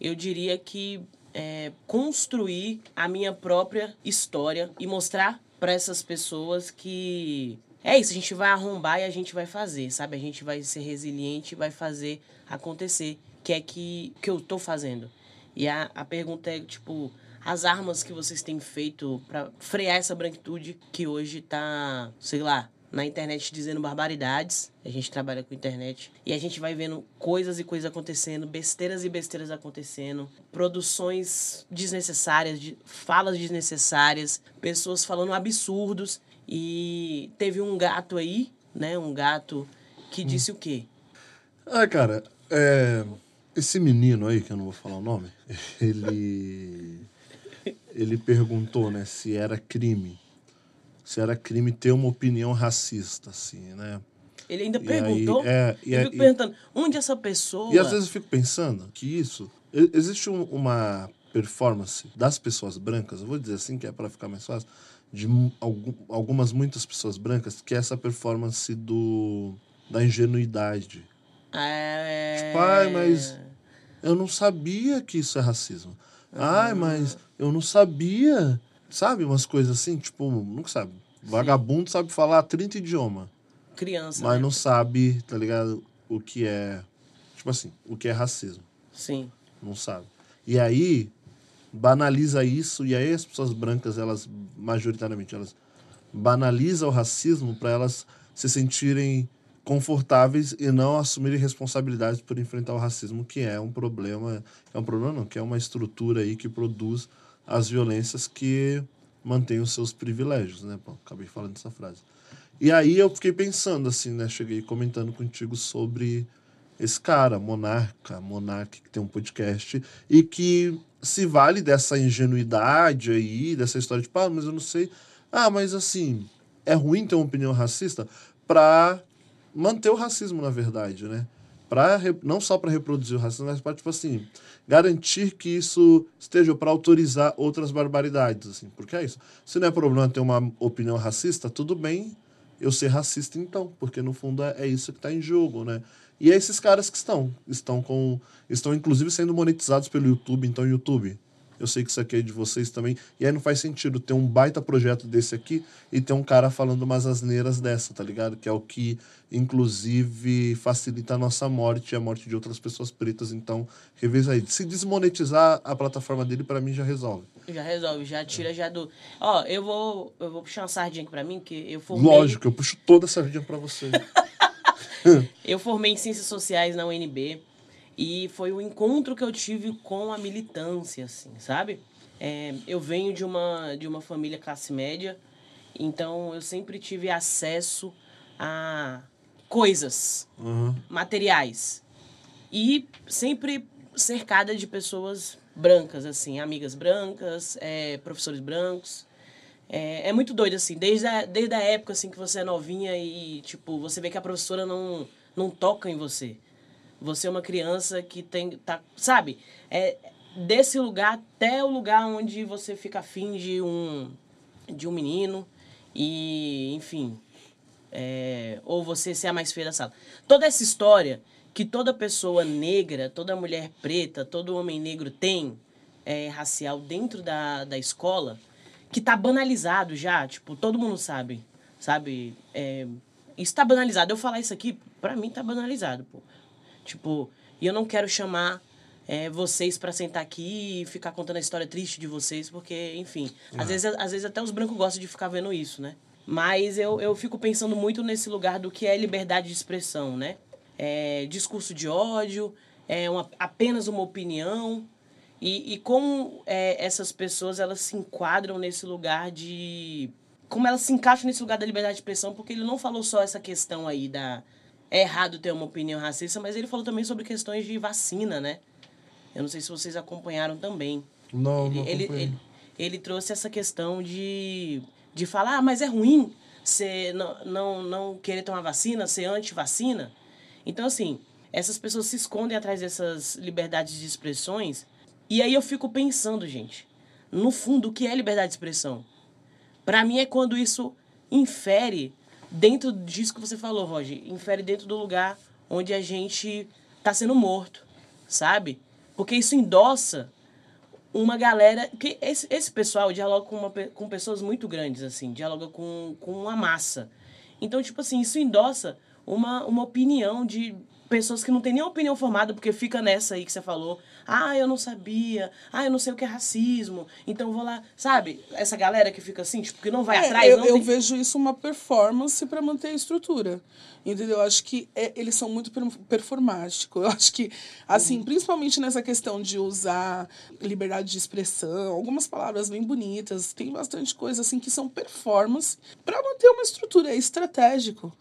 eu diria que é, construir a minha própria história e mostrar para essas pessoas que é isso, a gente vai arrombar e a gente vai fazer, sabe? A gente vai ser resiliente e vai fazer acontecer, que é que, que eu tô fazendo. E a, a pergunta é, tipo, as armas que vocês têm feito para frear essa branquitude que hoje tá, sei lá, na internet dizendo barbaridades. A gente trabalha com internet e a gente vai vendo coisas e coisas acontecendo, besteiras e besteiras acontecendo, produções desnecessárias, de, falas desnecessárias, pessoas falando absurdos. E teve um gato aí, né? Um gato que Hum. disse o quê? Ah, cara, é, esse menino aí, que eu não vou falar o nome, ele. Ele perguntou, né, se era crime. Se era crime ter uma opinião racista, assim, né? Ele ainda E perguntou. aí, é, e eu aí- fico perguntando, onde essa pessoa. E às vezes eu fico pensando que isso. e- Existe um- uma performance das pessoas brancas, eu vou dizer assim, que é para ficar mais fácil, de algum- algumas, muitas pessoas brancas, que é essa performance do da ingenuidade. É... Tipo, ai, mas eu não sabia que isso é racismo. Ai, mas eu não sabia. Sabe, umas coisas assim, tipo, nunca sabe. Vagabundo sabe falar 30 idiomas, Criança. mas né? não sabe, tá ligado? O que é. Tipo assim, o que é racismo. Sim. Não sabe. E aí, banaliza isso, e aí as pessoas brancas, elas, majoritariamente, elas banalizam o racismo para elas se sentirem confortáveis e não assumirem responsabilidades por enfrentar o racismo, que é um problema, é um problema não, que é uma estrutura aí que produz as violências que mantém os seus privilégios, né? Bom, acabei falando essa frase. E aí eu fiquei pensando assim, né? Cheguei comentando contigo sobre esse cara, Monarca, Monarca, que tem um podcast, e que se vale dessa ingenuidade aí, dessa história de, ah, mas eu não sei. Ah, mas assim, é ruim ter uma opinião racista pra manter o racismo, na verdade, né? Pra, re- não só para reproduzir o racismo, mas para, tipo assim, garantir que isso esteja para autorizar outras barbaridades, assim. Porque é isso. Se não é problema ter uma opinião racista, tudo bem eu ser racista então, porque no fundo é, é isso que está em jogo, né? E é esses caras que estão, estão com, estão inclusive sendo monetizados pelo YouTube, então YouTube, eu sei que isso aqui é de vocês também, e aí não faz sentido ter um baita projeto desse aqui e ter um cara falando umas asneiras dessa, tá ligado? Que é o que, inclusive, facilita a nossa morte e a morte de outras pessoas pretas, então, revisa aí. Se desmonetizar a plataforma dele, para mim já resolve. Já resolve, já tira já do. Ó, eu vou, eu vou puxar uma sardinha aqui pra mim, que eu formei. Lógico, eu puxo toda essa vida para você. Eu formei em Ciências Sociais na UNB e foi o encontro que eu tive com a militância, assim, sabe? É, eu venho de uma, de uma família classe média, então eu sempre tive acesso a coisas, Uhum. materiais. E sempre cercada de pessoas brancas, assim, amigas brancas, é, professores brancos. É, é muito doido, assim, desde a, desde a época, assim, que você é novinha e, tipo, você vê que a professora não, não toca em você. Você é uma criança que tem, tá, sabe? É desse lugar até o lugar onde você fica afim de um, de um menino e, enfim, é, ou você ser a mais feia da sala. Toda essa história que toda pessoa negra, toda mulher preta, todo homem negro tem é, racial dentro da, da escola, que tá banalizado já, tipo, todo mundo sabe, sabe? É, isso tá banalizado. Eu falar isso aqui, pra mim tá banalizado, pô. Tipo, e eu não quero chamar é, vocês pra sentar aqui e ficar contando a história triste de vocês, porque, enfim, às, vezes, às vezes até os brancos gostam de ficar vendo isso, né? Mas eu, eu fico pensando muito nesse lugar do que é liberdade de expressão, né? É, discurso de ódio, é uma, apenas uma opinião. E, e como é, essas pessoas elas se enquadram nesse lugar de. Como elas se encaixam nesse lugar da liberdade de expressão, porque ele não falou só essa questão aí da. É errado ter uma opinião racista, mas ele falou também sobre questões de vacina, né? Eu não sei se vocês acompanharam também. Não, Ele, não ele, ele, ele trouxe essa questão de, de falar, ah, mas é ruim você não, não, não querer tomar vacina, ser anti-vacina. Então, assim, essas pessoas se escondem atrás dessas liberdades de expressões. E aí eu fico pensando, gente, no fundo, o que é liberdade de expressão? Para mim é quando isso infere dentro disso que você falou, Roger, infere dentro do lugar onde a gente tá sendo morto, sabe? Porque isso endossa uma galera que esse, esse pessoal dialoga com, uma, com pessoas muito grandes assim dialoga com, com uma massa então tipo assim isso endossa uma, uma opinião de pessoas que não tem nem opinião formada porque fica nessa aí que você falou ah eu não sabia ah eu não sei o que é racismo então vou lá sabe essa galera que fica assim tipo que não vai É, atrás eu, não eu tem- vejo isso uma performance para manter a estrutura. Entendeu? Eu acho que é- eles são muito per- performáticos. Eu acho que, assim, principalmente nessa questão de usar liberdade de expressão, algumas palavras bem bonitas, tem bastante coisa assim que são performance para manter uma estrutura. É estratégico.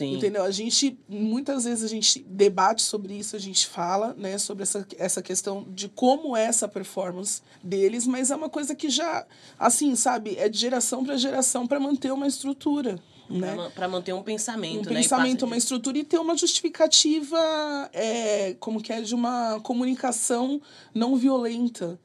Sim. Entendeu? A gente, muitas vezes a gente debate sobre isso, a gente fala, né, sobre essa, essa questão de como é essa performance deles, mas é uma coisa que já, assim, sabe, é de geração para geração para manter uma estrutura. Né? Para manter um pensamento, um né? pensamento, uma de... estrutura e ter uma justificativa, é, como que é, de uma comunicação não violenta.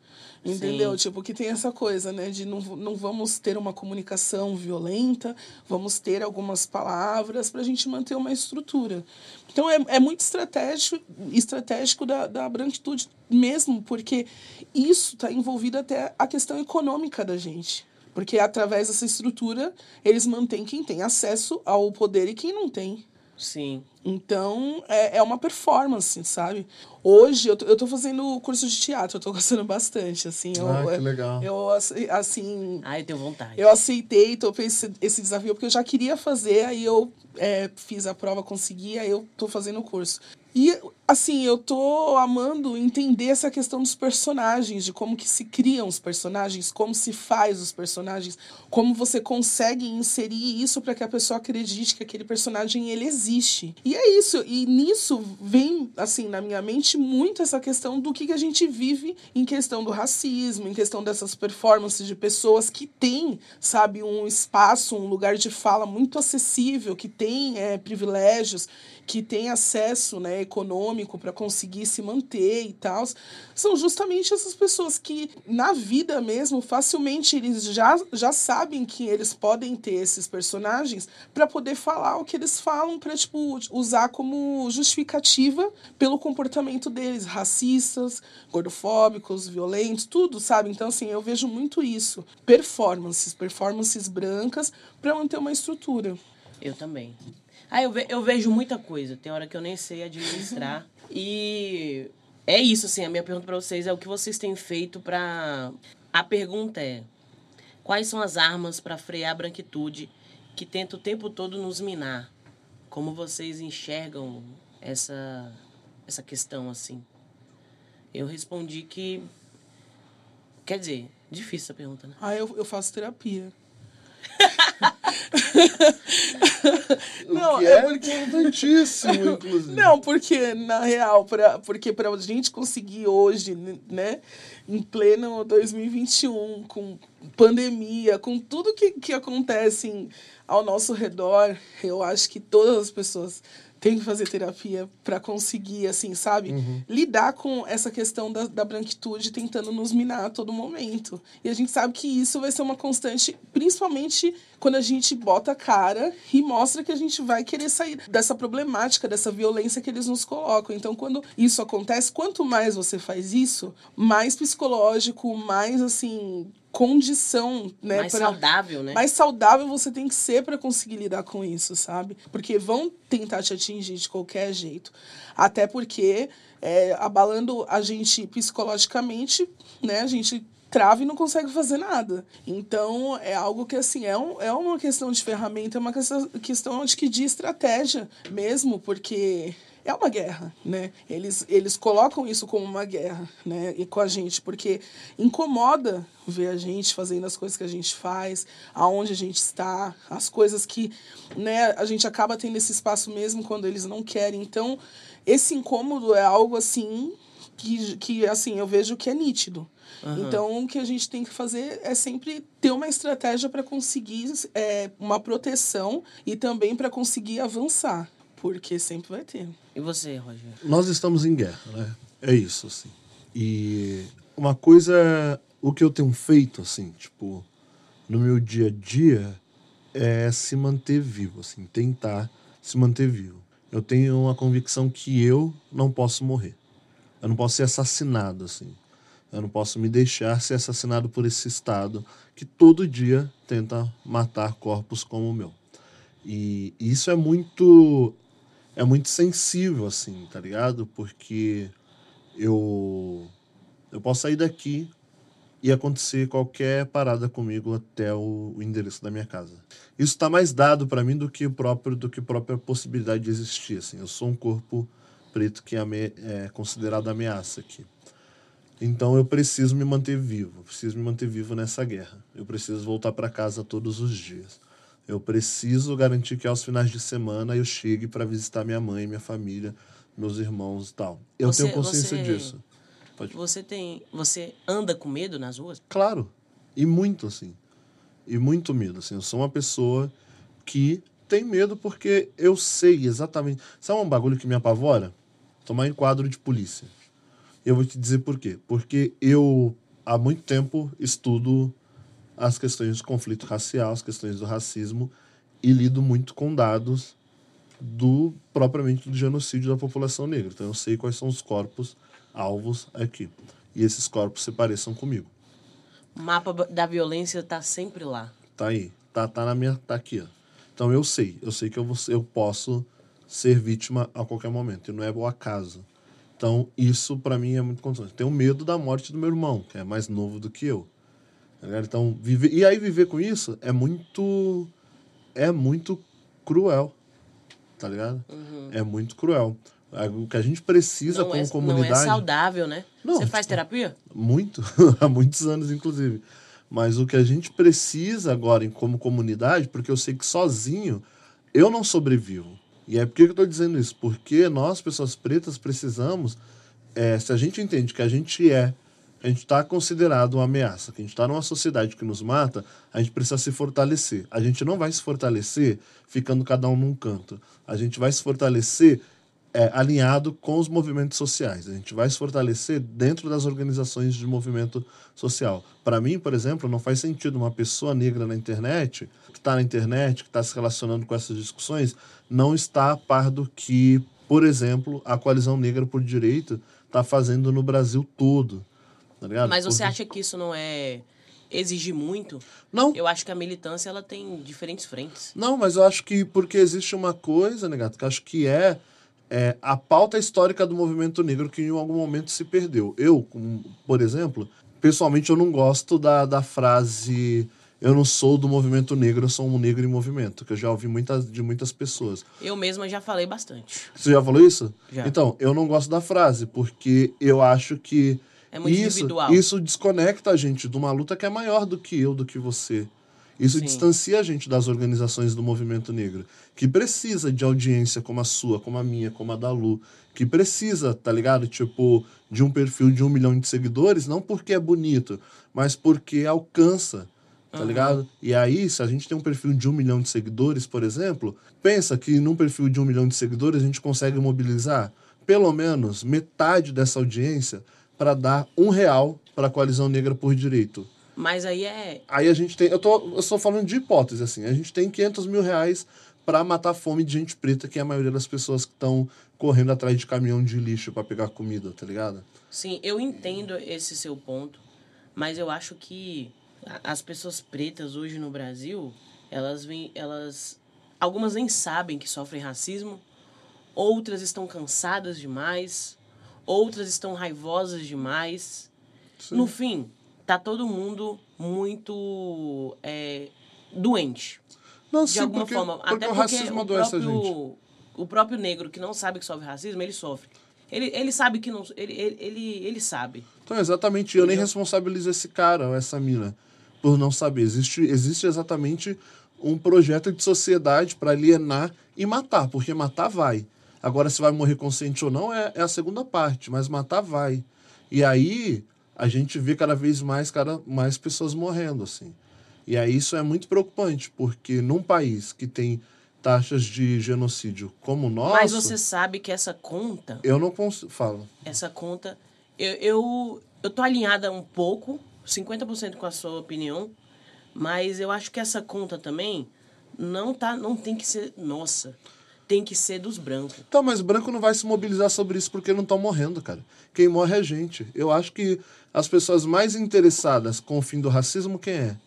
Entendeu? Sim. Tipo, que tem essa coisa, né? De não, não vamos ter uma comunicação violenta, vamos ter algumas palavras para a gente manter uma estrutura. Então, é, é muito estratégico, estratégico da, da branquitude mesmo, porque isso está envolvido até a questão econômica da gente. Porque através dessa estrutura, eles mantêm quem tem acesso ao poder e quem não tem. Sim. Então, é, é uma performance, sabe? Hoje, eu tô, eu tô fazendo curso de teatro, eu tô gostando bastante, assim. Eu, ah, que legal. Eu, assim... Ah, eu tenho vontade. Eu aceitei, topei esse, esse desafio, porque eu já queria fazer, aí eu é, fiz a prova, consegui, aí eu tô fazendo o curso. E, assim, eu tô amando entender essa questão dos personagens, de como que se criam os personagens, como se faz os personagens, como você consegue inserir isso para que a pessoa acredite que aquele personagem ele existe. E é isso, e nisso vem, assim, na minha mente muito essa questão do que, que a gente vive em questão do racismo, em questão dessas performances de pessoas que têm, sabe, um espaço, um lugar de fala muito acessível, que tem é, privilégios que têm acesso né, econômico para conseguir se manter e tal, são justamente essas pessoas que, na vida mesmo, facilmente eles já, já sabem que eles podem ter esses personagens para poder falar o que eles falam, para tipo, usar como justificativa pelo comportamento deles, racistas, gordofóbicos, violentos, tudo, sabe? Então, assim, eu vejo muito isso. Performances, performances brancas para manter uma estrutura. Eu também. Ah, eu, ve eu vejo muita coisa. Tem hora que eu nem sei administrar. e é isso, assim. A minha pergunta para vocês é o que vocês têm feito para. A pergunta é: quais são as armas para frear a branquitude que tenta o tempo todo nos minar? Como vocês enxergam essa, essa questão, assim? Eu respondi que. Quer dizer, difícil essa pergunta, né? Ah, eu, eu faço terapia. não, é, é porque... importantíssimo, inclusive. Não, porque, na real, pra, porque para a gente conseguir hoje, né, em pleno 2021, com pandemia, com tudo que, que acontece ao nosso redor, eu acho que todas as pessoas tem que fazer terapia para conseguir, assim, sabe? Uhum. Lidar com essa questão da, da branquitude tentando nos minar a todo momento. E a gente sabe que isso vai ser uma constante, principalmente quando a gente bota a cara e mostra que a gente vai querer sair dessa problemática, dessa violência que eles nos colocam. Então, quando isso acontece, quanto mais você faz isso, mais psicológico, mais assim condição, né, mais pra, saudável, né? Mais saudável você tem que ser para conseguir lidar com isso, sabe? Porque vão tentar te atingir de qualquer jeito. Até porque é, abalando a gente psicologicamente, né, a gente trava e não consegue fazer nada. Então, é algo que, assim, é, um, é uma questão de ferramenta, é uma questão, questão acho que de estratégia mesmo, porque é uma guerra, né? Eles, eles colocam isso como uma guerra, né? E com a gente, porque incomoda ver a gente fazendo as coisas que a gente faz, aonde a gente está, as coisas que, né, a gente acaba tendo esse espaço mesmo quando eles não querem. Então, esse incômodo é algo assim que, que assim, eu vejo que é nítido. Uhum. Então, o que a gente tem que fazer é sempre ter uma estratégia para conseguir é, uma proteção e também para conseguir avançar. Porque sempre vai ter. E você, Roger? Nós estamos em guerra, né? É isso, assim. E uma coisa, o que eu tenho feito, assim, tipo, no meu dia a dia, é se manter vivo, assim, tentar se manter vivo. Eu tenho uma convicção que eu não posso morrer. Eu não posso ser assassinado, assim. Eu não posso me deixar ser assassinado por esse Estado que todo dia tenta matar corpos como o meu. E isso é muito é muito sensível, assim, tá ligado? Porque eu, eu posso sair daqui e acontecer qualquer parada comigo até o, o endereço da minha casa. Isso está mais dado para mim do que o próprio do que a própria possibilidade de existir. Assim. Eu sou um corpo preto que é, considerado ameaça aqui. Então eu preciso me manter vivo, preciso me manter vivo nessa guerra. Eu preciso voltar para casa todos os dias. Eu preciso garantir que aos finais de semana eu chegue para visitar minha mãe, minha família, meus irmãos e tal. Eu Você- tenho consciência você- disso. Pode Você tem. Você anda com medo nas ruas? Claro. E muito, assim. E muito medo, assim. Eu sou uma pessoa que tem medo porque eu sei exatamente... Sabe um bagulho que me apavora? Tomar enquadro de polícia. Eu vou te dizer por quê. Porque eu, há muito tempo, estudo as questões de conflito racial, as questões do racismo, e lido muito com dados do propriamente do genocídio da população negra. Então eu sei quais são os corpos alvos aqui. E esses corpos se pareçam comigo. O mapa da violência tá sempre lá. Tá aí. Tá, tá na minha. Tá aqui, ó. Então eu sei. Eu sei que eu, vou, eu posso ser vítima a qualquer momento. E não é o acaso. Então, isso para mim é muito constante. Tenho medo da morte do meu irmão, que é mais novo do que eu. Tá? Então, viver, e aí viver com isso é muito. É muito cruel. Tá ligado? É muito cruel. O que a gente precisa Não como é, não comunidade. é saudável, né? Não, Você faz terapia? muito, há muitos anos, inclusive. Mas o que a gente precisa agora, como comunidade, porque eu sei que sozinho eu não sobrevivo. E é por que eu estou dizendo isso? Porque nós, pessoas pretas, precisamos. é, se a gente entende que a gente é, a gente está considerado uma ameaça, que a gente está numa sociedade que nos mata, a gente precisa se fortalecer. A gente não vai se fortalecer ficando cada um num canto. A gente vai se fortalecer é, alinhado com os movimentos sociais. A gente vai se fortalecer dentro das organizações de movimento social. Para mim, por exemplo, não faz sentido uma pessoa negra na internet, que está na internet, que está se relacionando com essas discussões, não estar a par do que, por exemplo, a Coalizão Negra por Direito está fazendo no Brasil todo. Tá ligado? Mas você Porque- acha que isso não é exigir muito? Não, Eu acho que a militância ela tem diferentes frentes. Não, mas eu acho que porque existe uma coisa, Negato, que eu acho que é, é a pauta histórica do movimento negro que em algum momento se perdeu. Eu, por exemplo, pessoalmente eu não gosto da, da frase eu não sou do movimento negro, eu sou um negro em movimento, que eu já ouvi muitas, de muitas pessoas. Eu mesma já falei bastante. Você já falou isso? Já. Então, eu não gosto da frase, porque eu acho que É muito isso, individual. isso desconecta a gente de uma luta que é maior do que eu, do que você. Isso Sim. distancia a gente das organizações do movimento negro, que precisa de audiência como a sua, como a minha, como a da Lu, que precisa, tá ligado? Tipo, de um perfil de um milhão de seguidores, não porque é bonito, mas porque alcança, tá ligado? E aí, se a gente tem um perfil de um milhão de seguidores, por exemplo, pensa que num perfil de um milhão de seguidores a gente consegue mobilizar pelo menos metade dessa audiência para dar um real para a coalizão negra por direito. Mas aí é. Aí a gente tem. Eu tô, eu estou falando de hipótese, assim. A gente tem 500 mil reais para matar a fome de gente preta, que é a maioria das pessoas que estão correndo atrás de caminhão de lixo para pegar comida, tá ligado? Sim, eu entendo esse seu ponto, mas eu acho que as pessoas pretas hoje no Brasil, elas vêm, elas algumas nem sabem que sofrem racismo, outras estão cansadas demais, outras estão raivosas demais. No fim, tá todo mundo muito é, doente Não, de sim, alguma porque, forma. porque Até o porque racismo o adoece a gente. próprio, o próprio negro que não sabe que sofre racismo, ele sofre. Ele, ele sabe que não. Ele, ele, ele, sabe. Então, exatamente, eu nem Entendeu? responsabilizo esse cara ou essa mina por não saber. Existe, existe exatamente um projeto de sociedade para alienar e matar, porque matar vai. Agora, se vai morrer consciente ou não é, é a segunda parte, mas matar vai. E aí, a gente vê cada vez mais, cara, mais pessoas morrendo, assim. E aí isso é muito preocupante, porque num país que tem taxas de genocídio como o nosso, Mas você sabe que essa conta, eu não consigo... Fala. essa conta, eu, eu, eu tô alinhada um pouco, 50% com a sua opinião, mas eu acho que essa conta também não tá, não tem que ser nossa, tem que ser dos brancos. Tá, mas branco não vai se mobilizar sobre isso porque não estão morrendo, cara. Quem morre é a gente. Eu acho que as pessoas mais interessadas com o fim do racismo, quem é?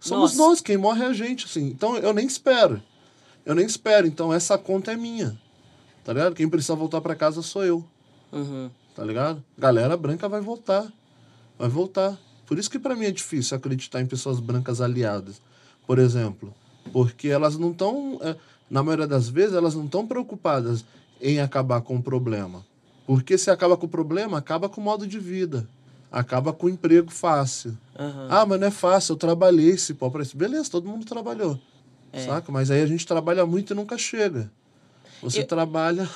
Somos Nós. nós, quem morre é a gente, assim. Então eu nem espero. Eu nem espero. Então essa conta é minha. Tá ligado? Quem precisa voltar para casa sou eu. Uhum. Tá ligado? Galera branca vai voltar. Vai voltar. Por isso que para mim é difícil acreditar em pessoas brancas aliadas. Por exemplo. Porque elas não estão. Na maioria das vezes, elas não estão preocupadas em acabar com o problema. Porque se acaba com o problema, acaba com o modo de vida. Acaba com o emprego fácil. Aham. Ah, mas não é fácil, eu trabalhei esse pau para isso. Beleza, todo mundo trabalhou. saca? Mas aí a gente trabalha muito e nunca chega. Você Eu- trabalha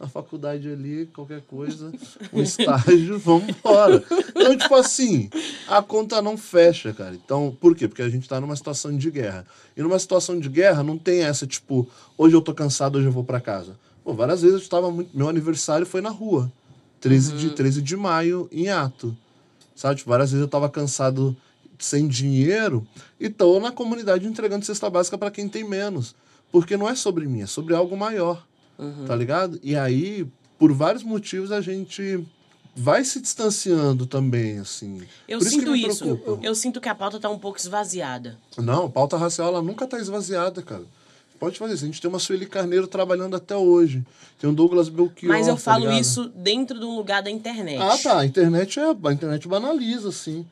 na faculdade ali, qualquer coisa, um estágio, vamos embora. Então, tipo assim, a conta não fecha, cara. Então, por quê? Porque a gente tá numa situação de guerra. E numa situação de guerra não tem essa, tipo, hoje eu tô cansado, hoje eu vou para casa. Pô, várias vezes eu estava muito. Meu aniversário foi na rua. 13 de, 13 de maio, em ato. Sabe? Tipo, várias vezes eu tava cansado sem dinheiro e tô na comunidade entregando cesta básica para quem tem menos. Porque não é sobre mim, é sobre algo maior. Tá ligado? E aí, por vários motivos, a gente vai se distanciando também, assim. Eu Por sinto isso. preocupa. Eu sinto que a pauta tá um pouco esvaziada. Não, a pauta racial ela nunca tá esvaziada, cara. Pode fazer isso. A gente tem uma Sueli Carneiro trabalhando até hoje. Tem o Douglas Belchior. Mas eu tá falo ligado? isso dentro de um lugar da internet. Ah, tá. A internet, é, a internet banaliza, assim.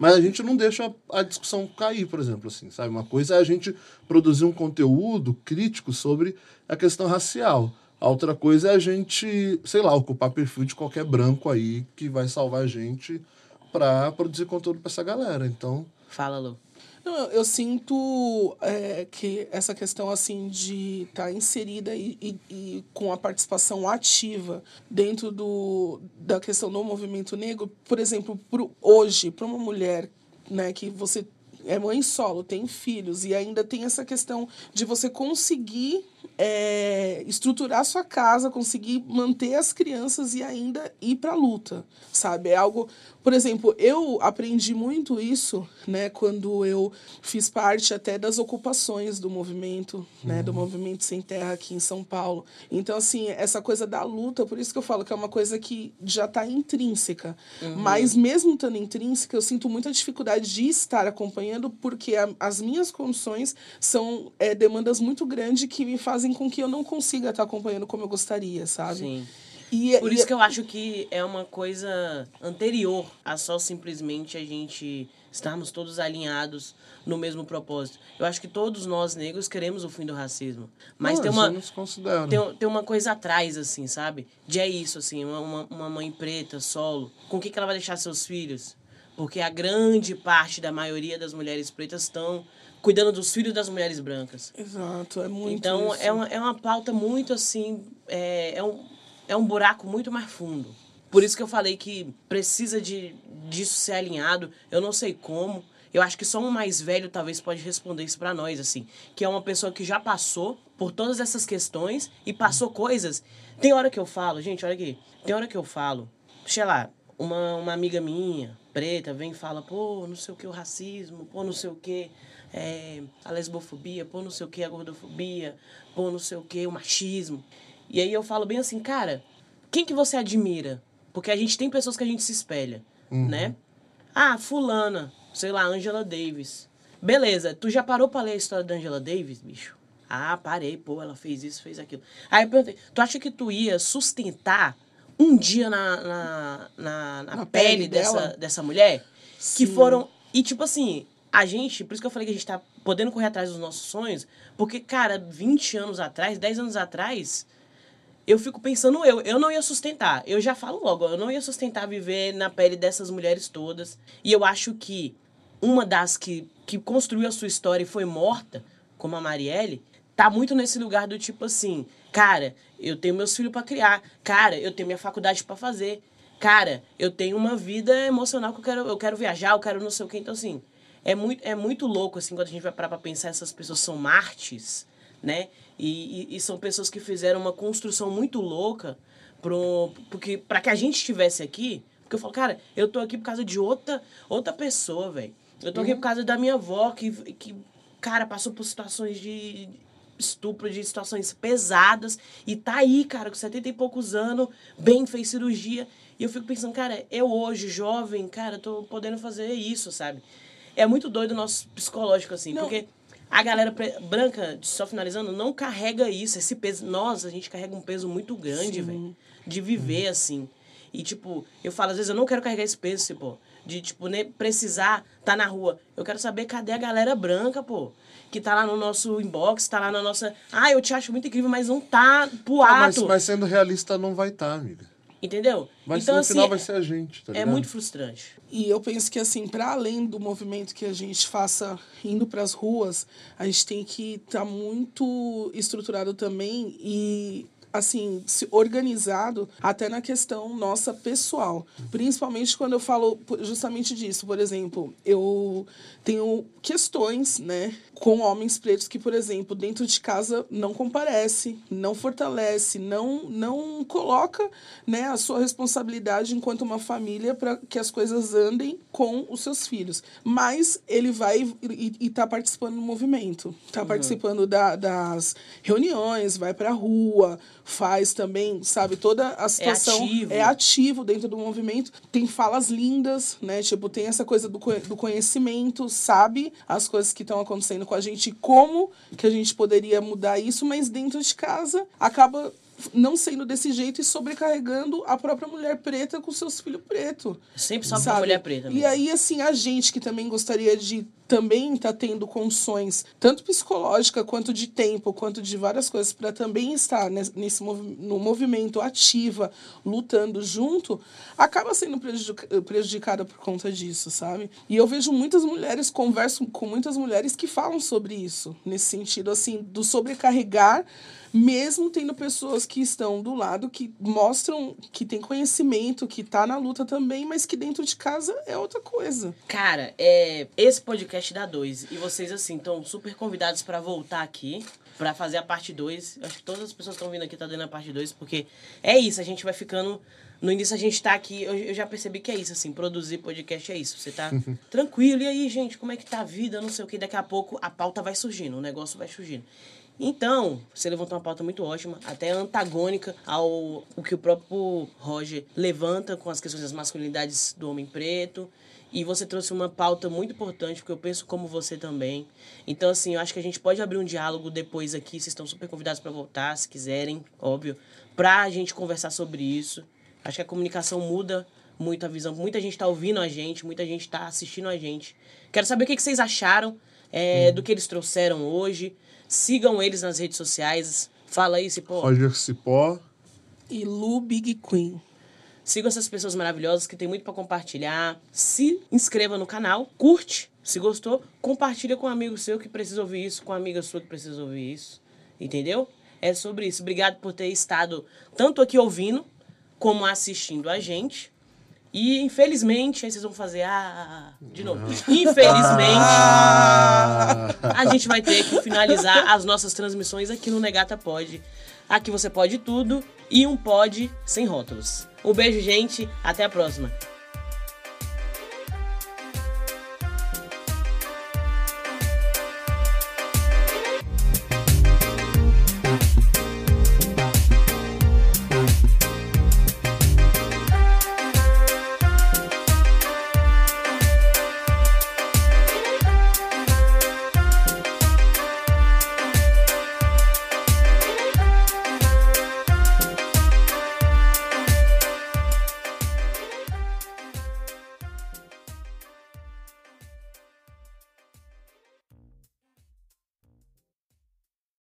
Mas a gente não deixa a discussão cair, por exemplo, assim, sabe? Uma coisa é a gente produzir um conteúdo crítico sobre a questão racial. A outra coisa é a gente, sei lá, ocupar perfil de qualquer branco aí que vai salvar a gente pra produzir conteúdo pra essa galera. Então, Fala, Lu. Não, eu, sinto é, que essa questão assim de estar inserida e, e, e com a participação ativa dentro do, da questão do movimento negro, por exemplo, pro, hoje, para uma mulher né, que você é mãe solo, tem filhos e ainda tem essa questão de você conseguir é, estruturar sua casa, conseguir manter as crianças e ainda ir para a luta, sabe? É algo, por exemplo, eu aprendi muito isso, né, quando eu fiz parte até das ocupações do movimento, né, do movimento sem terra aqui em São Paulo. Então, assim, essa coisa da luta, por isso que eu falo que é uma coisa que já está intrínseca. Mas mesmo estando intrínseca, eu sinto muita dificuldade de estar acompanhando porque a- as minhas condições são é, demandas muito grandes que me fazem com que eu não consiga estar acompanhando como eu gostaria, sabe? Sim. E, Por e- isso que eu acho que é uma coisa anterior a só simplesmente a gente estarmos todos alinhados no mesmo propósito. Eu acho que todos nós negros queremos o fim do racismo. Mas não, tem uma não tem, tem uma coisa atrás, assim, sabe? De é isso, assim, uma, uma, uma mãe preta, solo. Com o que, que ela vai deixar seus filhos? Porque a grande parte da maioria das mulheres pretas estão cuidando dos filhos das mulheres brancas. Exato, é muito Então, isso. é uma, é uma pauta muito assim. É, é, um, é um buraco muito mais fundo. Por isso que eu falei que precisa de, disso ser alinhado. Eu não sei como. Eu acho que só um mais velho talvez pode responder isso pra nós, assim. Que é uma pessoa que já passou por todas essas questões e passou coisas. Tem hora que eu falo, gente, olha aqui. Tem hora que eu falo, sei lá, uma, uma amiga minha, preta, vem e fala, pô, não sei o que o racismo, pô, não sei o que é, a lesbofobia, pô, não sei o que a gordofobia, pô, não sei o que o machismo. E aí eu falo bem assim, cara, quem que você admira? Porque a gente tem pessoas que a gente se espelha, né? Ah, fulana, sei lá, Angela Davis. Beleza, tu já parou pra ler a história da Angela Davis, bicho? Ah, parei, pô, ela fez isso, fez aquilo. Aí eu perguntei, tu acha que tu ia sustentar um dia na, na, na, na Na pele, pele dessa, dela? dessa mulher? Que Sim. foram. E tipo assim, a gente, por isso que eu falei que a gente tá podendo correr atrás dos nossos sonhos, porque, cara, 20 anos atrás, 10 anos atrás, eu fico pensando eu, eu não ia sustentar. Eu já falo logo, eu não ia sustentar viver na pele dessas mulheres todas. E eu acho que uma das que, que construiu a sua história e foi morta, como a Marielle, tá muito nesse lugar do tipo assim, cara, eu tenho meus filhos para criar, cara, eu tenho minha faculdade para fazer, cara, eu tenho uma vida emocional que eu quero, eu quero viajar, eu quero não sei o que, então assim, é muito, é muito louco assim quando a gente vai parar pra pensar essas pessoas são mártires, né? E, e, e são pessoas que fizeram uma construção muito louca pro, porque para que a gente estivesse aqui, porque eu falo, cara, eu tô aqui por causa de outra outra pessoa, velho. Eu tô aqui por causa da minha avó que que cara passou por situações de estupro, de situações pesadas e tá aí, cara, com 70 e poucos anos, bem, fez cirurgia. E eu fico pensando, cara, eu hoje, jovem, cara, tô podendo fazer isso, sabe? É muito doido o nosso psicológico, assim, Não. porque a galera branca, só finalizando, não carrega isso, esse peso. Nós, a gente carrega um peso muito grande, velho, de viver assim. E, tipo, eu falo, às vezes, eu não quero carregar esse peso, assim, pô. De, tipo, né, precisar tá na rua. Eu quero saber cadê a galera branca, pô. Que tá lá no nosso inbox, tá lá na nossa. Ah, eu te acho muito incrível, mas não tá pro Ah, mas, ato. mas sendo realista, não vai estar, amiga. Entendeu? Mas então, no assim, final vai ser a gente, tá É muito frustrante. E eu penso que, assim, para além do movimento que a gente faça indo para as ruas, a gente tem que estar tá muito estruturado também e assim, se organizado até na questão nossa pessoal. Principalmente quando eu falo justamente disso. Por exemplo, eu tenho questões, né, com homens pretos que, por exemplo, dentro de casa não comparece, não fortalece, não não coloca, né, a sua responsabilidade enquanto uma família para que as coisas andem com os seus filhos. Mas ele vai e está participando do movimento, está uhum. participando da, das reuniões, vai para a rua, faz também, sabe, toda a é situação é ativo. é ativo dentro do movimento, tem falas lindas, né? Tipo, tem essa coisa do, do conhecimento, sabe as coisas que estão acontecendo com a gente, como que a gente poderia mudar isso, mas dentro de casa acaba não sendo desse jeito e sobrecarregando a própria mulher preta com seus filhos pretos. Sempre só a mulher preta. Mesmo. E aí, assim, a gente que também gostaria de também está tendo condições, tanto psicológica quanto de tempo, quanto de várias coisas, para também estar nesse no movimento ativa, lutando junto, acaba sendo prejudicada por conta disso, sabe? E eu vejo muitas mulheres, converso com muitas mulheres que falam sobre isso, nesse sentido, assim, do sobrecarregar mesmo tendo pessoas que estão do lado que mostram que tem conhecimento, que tá na luta também, mas que dentro de casa é outra coisa. Cara, é, esse podcast dá dois. E vocês, assim, estão super convidados para voltar aqui para fazer a parte 2. Acho que todas as pessoas que estão vindo aqui estão tá dando a parte 2, porque é isso, a gente vai ficando. No início a gente tá aqui, eu, eu já percebi que é isso, assim, produzir podcast é isso. Você tá tranquilo, e aí, gente, como é que tá a vida? Não sei o que, daqui a pouco a pauta vai surgindo, o negócio vai surgindo. Então, você levantou uma pauta muito ótima, até antagônica ao o que o próprio Roger levanta com as questões das masculinidades do homem preto. E você trouxe uma pauta muito importante, porque eu penso como você também. Então, assim, eu acho que a gente pode abrir um diálogo depois aqui. Vocês estão super convidados para voltar, se quiserem, óbvio, para a gente conversar sobre isso. Acho que a comunicação muda muito a visão. Muita gente está ouvindo a gente, muita gente está assistindo a gente. Quero saber o que, vocês acharam é, hum. do que eles trouxeram hoje. Sigam eles nas redes sociais. Fala aí, Cipó. Roger Cipó. E Lu Big Queen. Sigam essas pessoas maravilhosas que tem muito para compartilhar. Se inscreva no canal, curte. Se gostou, compartilha com um amigo seu que precisa ouvir isso, com uma amiga sua que precisa ouvir isso. Entendeu? É sobre isso. Obrigado por ter estado tanto aqui ouvindo como assistindo a gente. E infelizmente, aí vocês vão fazer, ah, de novo. Infelizmente, ah. a gente vai ter que finalizar as nossas transmissões aqui no Negata Pod. Aqui você pode tudo e um pod sem rótulos. Um beijo, gente. Até a próxima.